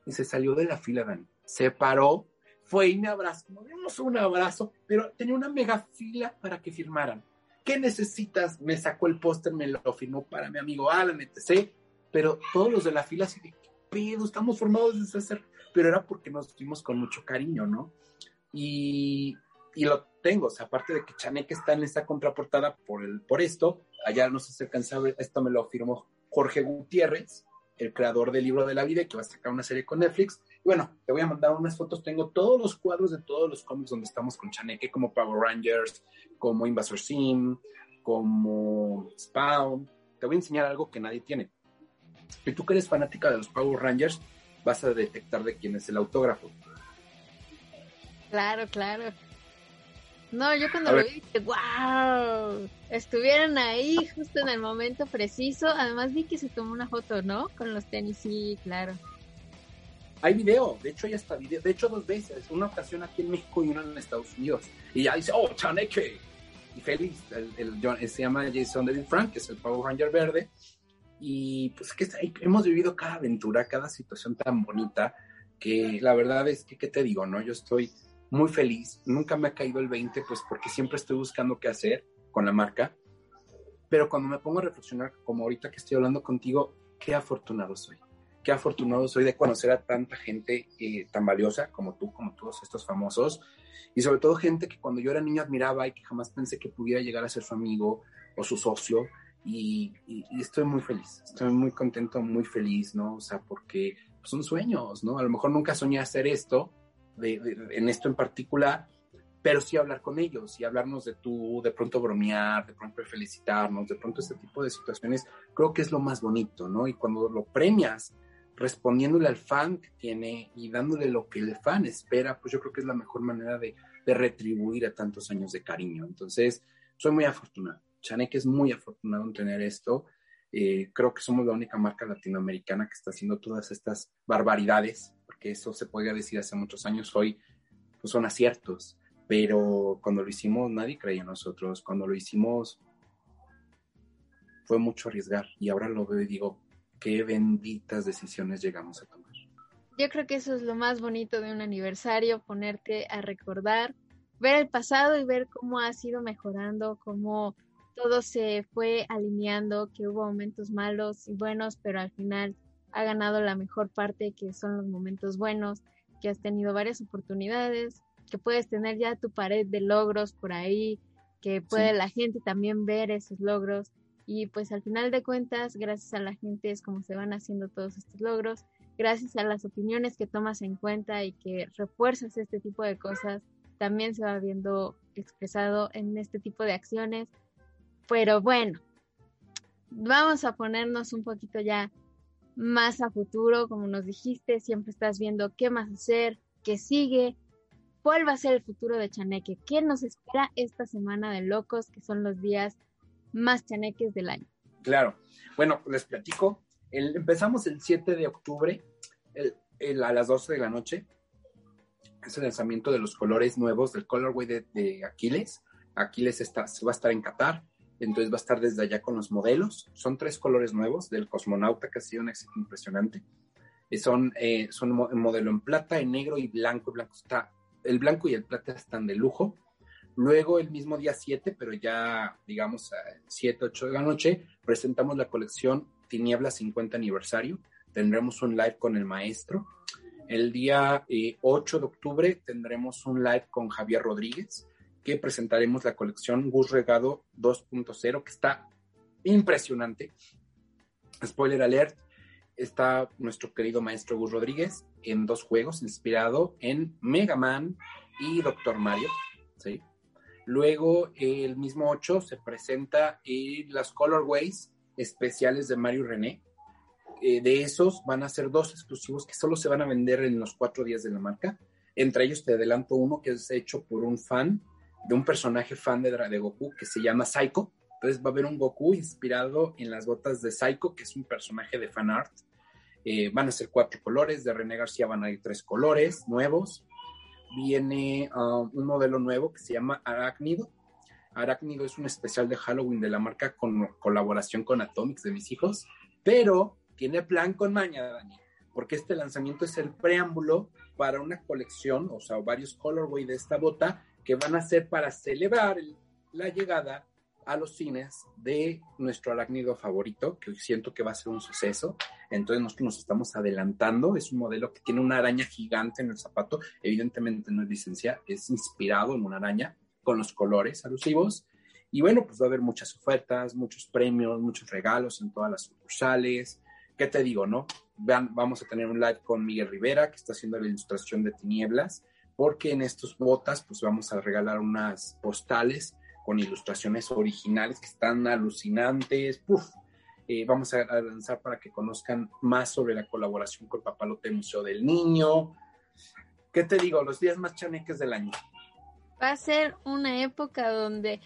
Y se salió de la fila, Dani. Se paró fue y me abrazó, nos dimos un abrazo, pero tenía una mega fila para que firmaran. ¿Qué necesitas? Me sacó el póster, me lo firmó para mi amigo Alan, etc. Pero todos los de la fila así de, ¿qué Estamos formados desde hacer, pero era porque nos fuimos con mucho cariño, ¿no? Y, y lo tengo, o sea, aparte de que Chaneque está en esta contraportada por, el, por esto, allá no si alcanza a ver, esto me lo firmó Jorge Gutiérrez, el creador del libro de la vida, que va a sacar una serie con Netflix, bueno, te voy a mandar unas fotos. Tengo todos los cuadros de todos los cómics donde estamos con Chaneque, como Power Rangers, como Invasor Sim, como Spawn. Te voy a enseñar algo que nadie tiene. Si tú que eres fanática de los Power Rangers, vas a detectar de quién es el autógrafo. Claro, claro. No, yo cuando lo vi dije, wow, estuvieron ahí justo en el momento preciso. Además vi que se tomó una foto, ¿no? Con los tenis, sí, claro. Hay video, de hecho hay hasta video, de hecho dos veces, una ocasión aquí en México y una en Estados Unidos. Y ya dice, oh, Chaneque. Y feliz, el, se llama Jason David Frank, que es el Power Ranger verde. Y pues que hemos vivido cada aventura, cada situación tan bonita, que la verdad es que, ¿qué te digo? no Yo estoy muy feliz, nunca me ha caído el 20, pues porque siempre estoy buscando qué hacer con la marca. Pero cuando me pongo a reflexionar, como ahorita que estoy hablando contigo, qué afortunado soy qué afortunado soy de conocer a tanta gente eh, tan valiosa como tú, como todos estos famosos, y sobre todo gente que cuando yo era niño admiraba y que jamás pensé que pudiera llegar a ser su amigo o su socio, y, estoy muy feliz, estoy muy contento, muy feliz, ¿no? O sea, porque son sueños, ¿no? A lo mejor nunca soñé hacer esto, en esto en particular, pero sí hablar con ellos y hablarnos de tú, de pronto bromear, de pronto felicitarnos, de pronto este tipo de situaciones, creo que es lo más bonito, ¿no? Y cuando lo premias respondiéndole al fan que tiene y dándole lo que el fan espera, pues yo creo que es la mejor manera de, retribuir a tantos años de cariño. Entonces, soy muy afortunado. Chanek es muy afortunado en tener esto. Eh, creo que somos la única marca latinoamericana que está haciendo todas estas barbaridades, porque eso se podía decir hace muchos años, hoy pues son aciertos, pero cuando lo hicimos nadie creía en nosotros, cuando lo hicimos fue mucho arriesgar. Y ahora lo veo y digo, qué benditas decisiones llegamos a tomar. Yo creo que eso es lo más bonito de un aniversario, ponerte a recordar, ver el pasado y ver cómo ha sido mejorando, cómo todo se fue alineando, que hubo momentos malos y buenos, pero al final ha ganado la mejor parte, que son los momentos buenos, que has tenido varias oportunidades, que puedes tener ya tu pared de logros por ahí, que puede la gente también ver esos logros. Y pues al final de cuentas, gracias a la gente es como se van haciendo todos estos logros, gracias a las opiniones que tomas en cuenta y que refuerzas este tipo de cosas, también se va viendo expresado en este tipo de acciones. Pero bueno, vamos a ponernos un poquito ya más a futuro, como nos dijiste, siempre estás viendo qué más hacer, qué sigue, cuál va a ser el futuro de Chaneque, qué nos espera esta semana de locos, que son los días más chaneques del año. Claro. Bueno, les platico. empezamos el 7 de octubre a las 12 de la noche. Es el lanzamiento de los colores nuevos del colorway de, Aquiles. Aquiles está, va a estar en Qatar, entonces va a estar desde allá con los modelos. Son tres colores nuevos del cosmonauta, que ha sido un éxito impresionante. son, eh, son modelo en plata, en negro y blanco. blanco está, el blanco y el plata están de lujo. Luego, el mismo día 7, pero ya, digamos, 7, 8 de la noche, presentamos la colección Tiniebla 50 aniversario. Tendremos un live con el maestro. El día 8 eh, de octubre tendremos un live con Javier Rodríguez, que presentaremos la colección Gus Regado 2.0, que está impresionante. Spoiler alert, está nuestro querido maestro Gus Rodríguez en dos juegos, inspirado en Mega Man y Doctor Mario. ¿sí? Luego, el mismo 8 se presenta en las colorways especiales de Mario René. Eh, de esos van a ser dos exclusivos que solo se van a vender en los cuatro días de la marca. Entre ellos te adelanto uno que es hecho por un fan, de un personaje fan de, de Goku que se llama Psycho. Entonces va a haber un Goku inspirado en las botas de Psycho, que es un personaje de fan art. Eh, van a ser cuatro colores, de René García van a ir tres colores nuevos viene um, un modelo nuevo que se llama Arácnido. Arácnido es un especial de Halloween de la marca con colaboración con Atomics de mis hijos, pero tiene plan con maña, Dani, porque este lanzamiento es el preámbulo para una colección, o sea, varios colorway de esta bota que van a ser para celebrar la llegada a los cines de nuestro arácnido favorito, que siento que va a ser un suceso. Entonces nosotros nos estamos adelantando. Es un modelo que tiene una araña gigante en el zapato. Evidentemente no es licencia, es inspirado en una araña con los colores alusivos. Y bueno, pues va a haber muchas ofertas, muchos premios, muchos regalos en todas las sucursales. ¿Qué te digo, no? Vean, vamos a tener un live con Miguel Rivera, que está haciendo la ilustración de Tinieblas, porque en estos botas, pues vamos a regalar unas postales con ilustraciones originales que están alucinantes. Eh, vamos a, lanzar para que conozcan más sobre la colaboración con Papalote Museo del Niño. ¿Qué te digo? Los días más chaneques del año. Va a ser una época donde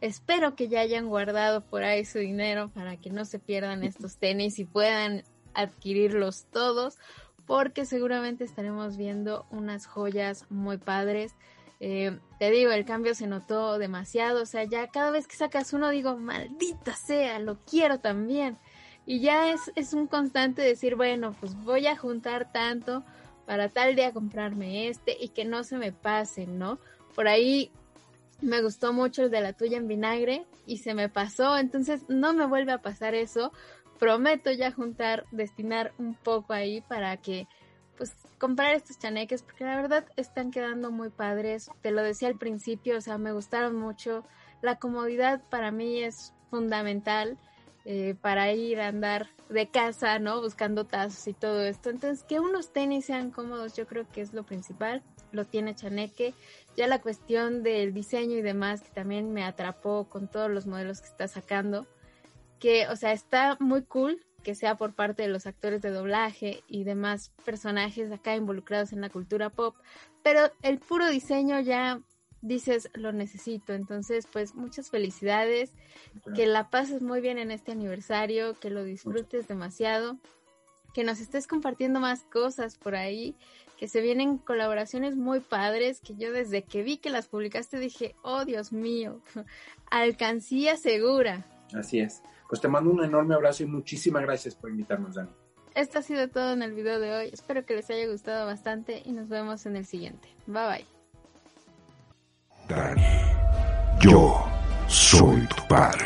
espero que ya hayan guardado por ahí su dinero para que no se pierdan estos tenis y puedan adquirirlos todos porque seguramente estaremos viendo unas joyas muy padres. Eh, te digo, el cambio se notó demasiado, o sea, ya cada vez que sacas uno digo, maldita sea, lo quiero también. Y ya es, es un constante decir, bueno, pues voy a juntar tanto para tal día comprarme este y que no se me pase, ¿no? Por ahí me gustó mucho el de la tuya en vinagre y se me pasó, entonces no me vuelve a pasar eso, prometo ya juntar, destinar un poco ahí para que pues comprar estos chaneques porque la verdad están quedando muy padres. Te lo decía al principio, o sea, me gustaron mucho. La comodidad para mí es fundamental eh, para ir a andar de casa, ¿no? Buscando tazos y todo esto. Entonces, que unos tenis sean cómodos, yo creo que es lo principal. Lo tiene Chaneque. Ya la cuestión del diseño y demás, que también me atrapó con todos los modelos que está sacando que, o sea, está muy cool que sea por parte de los actores de doblaje y demás personajes acá involucrados en la cultura pop, pero el puro diseño ya dices lo necesito, entonces pues muchas felicidades, que la pases muy bien en este aniversario, que lo disfrutes demasiado, que nos estés compartiendo más cosas por ahí, que se vienen colaboraciones muy padres, que yo desde que vi que las publicaste dije, oh Dios mío, (laughs) alcancía segura. Así es pues te mando un enorme abrazo y muchísimas gracias por invitarnos, Dani. Esto ha sido todo en el video de hoy. Espero que les haya gustado bastante y nos vemos en el siguiente. Bye bye. Dani, yo soy tu padre.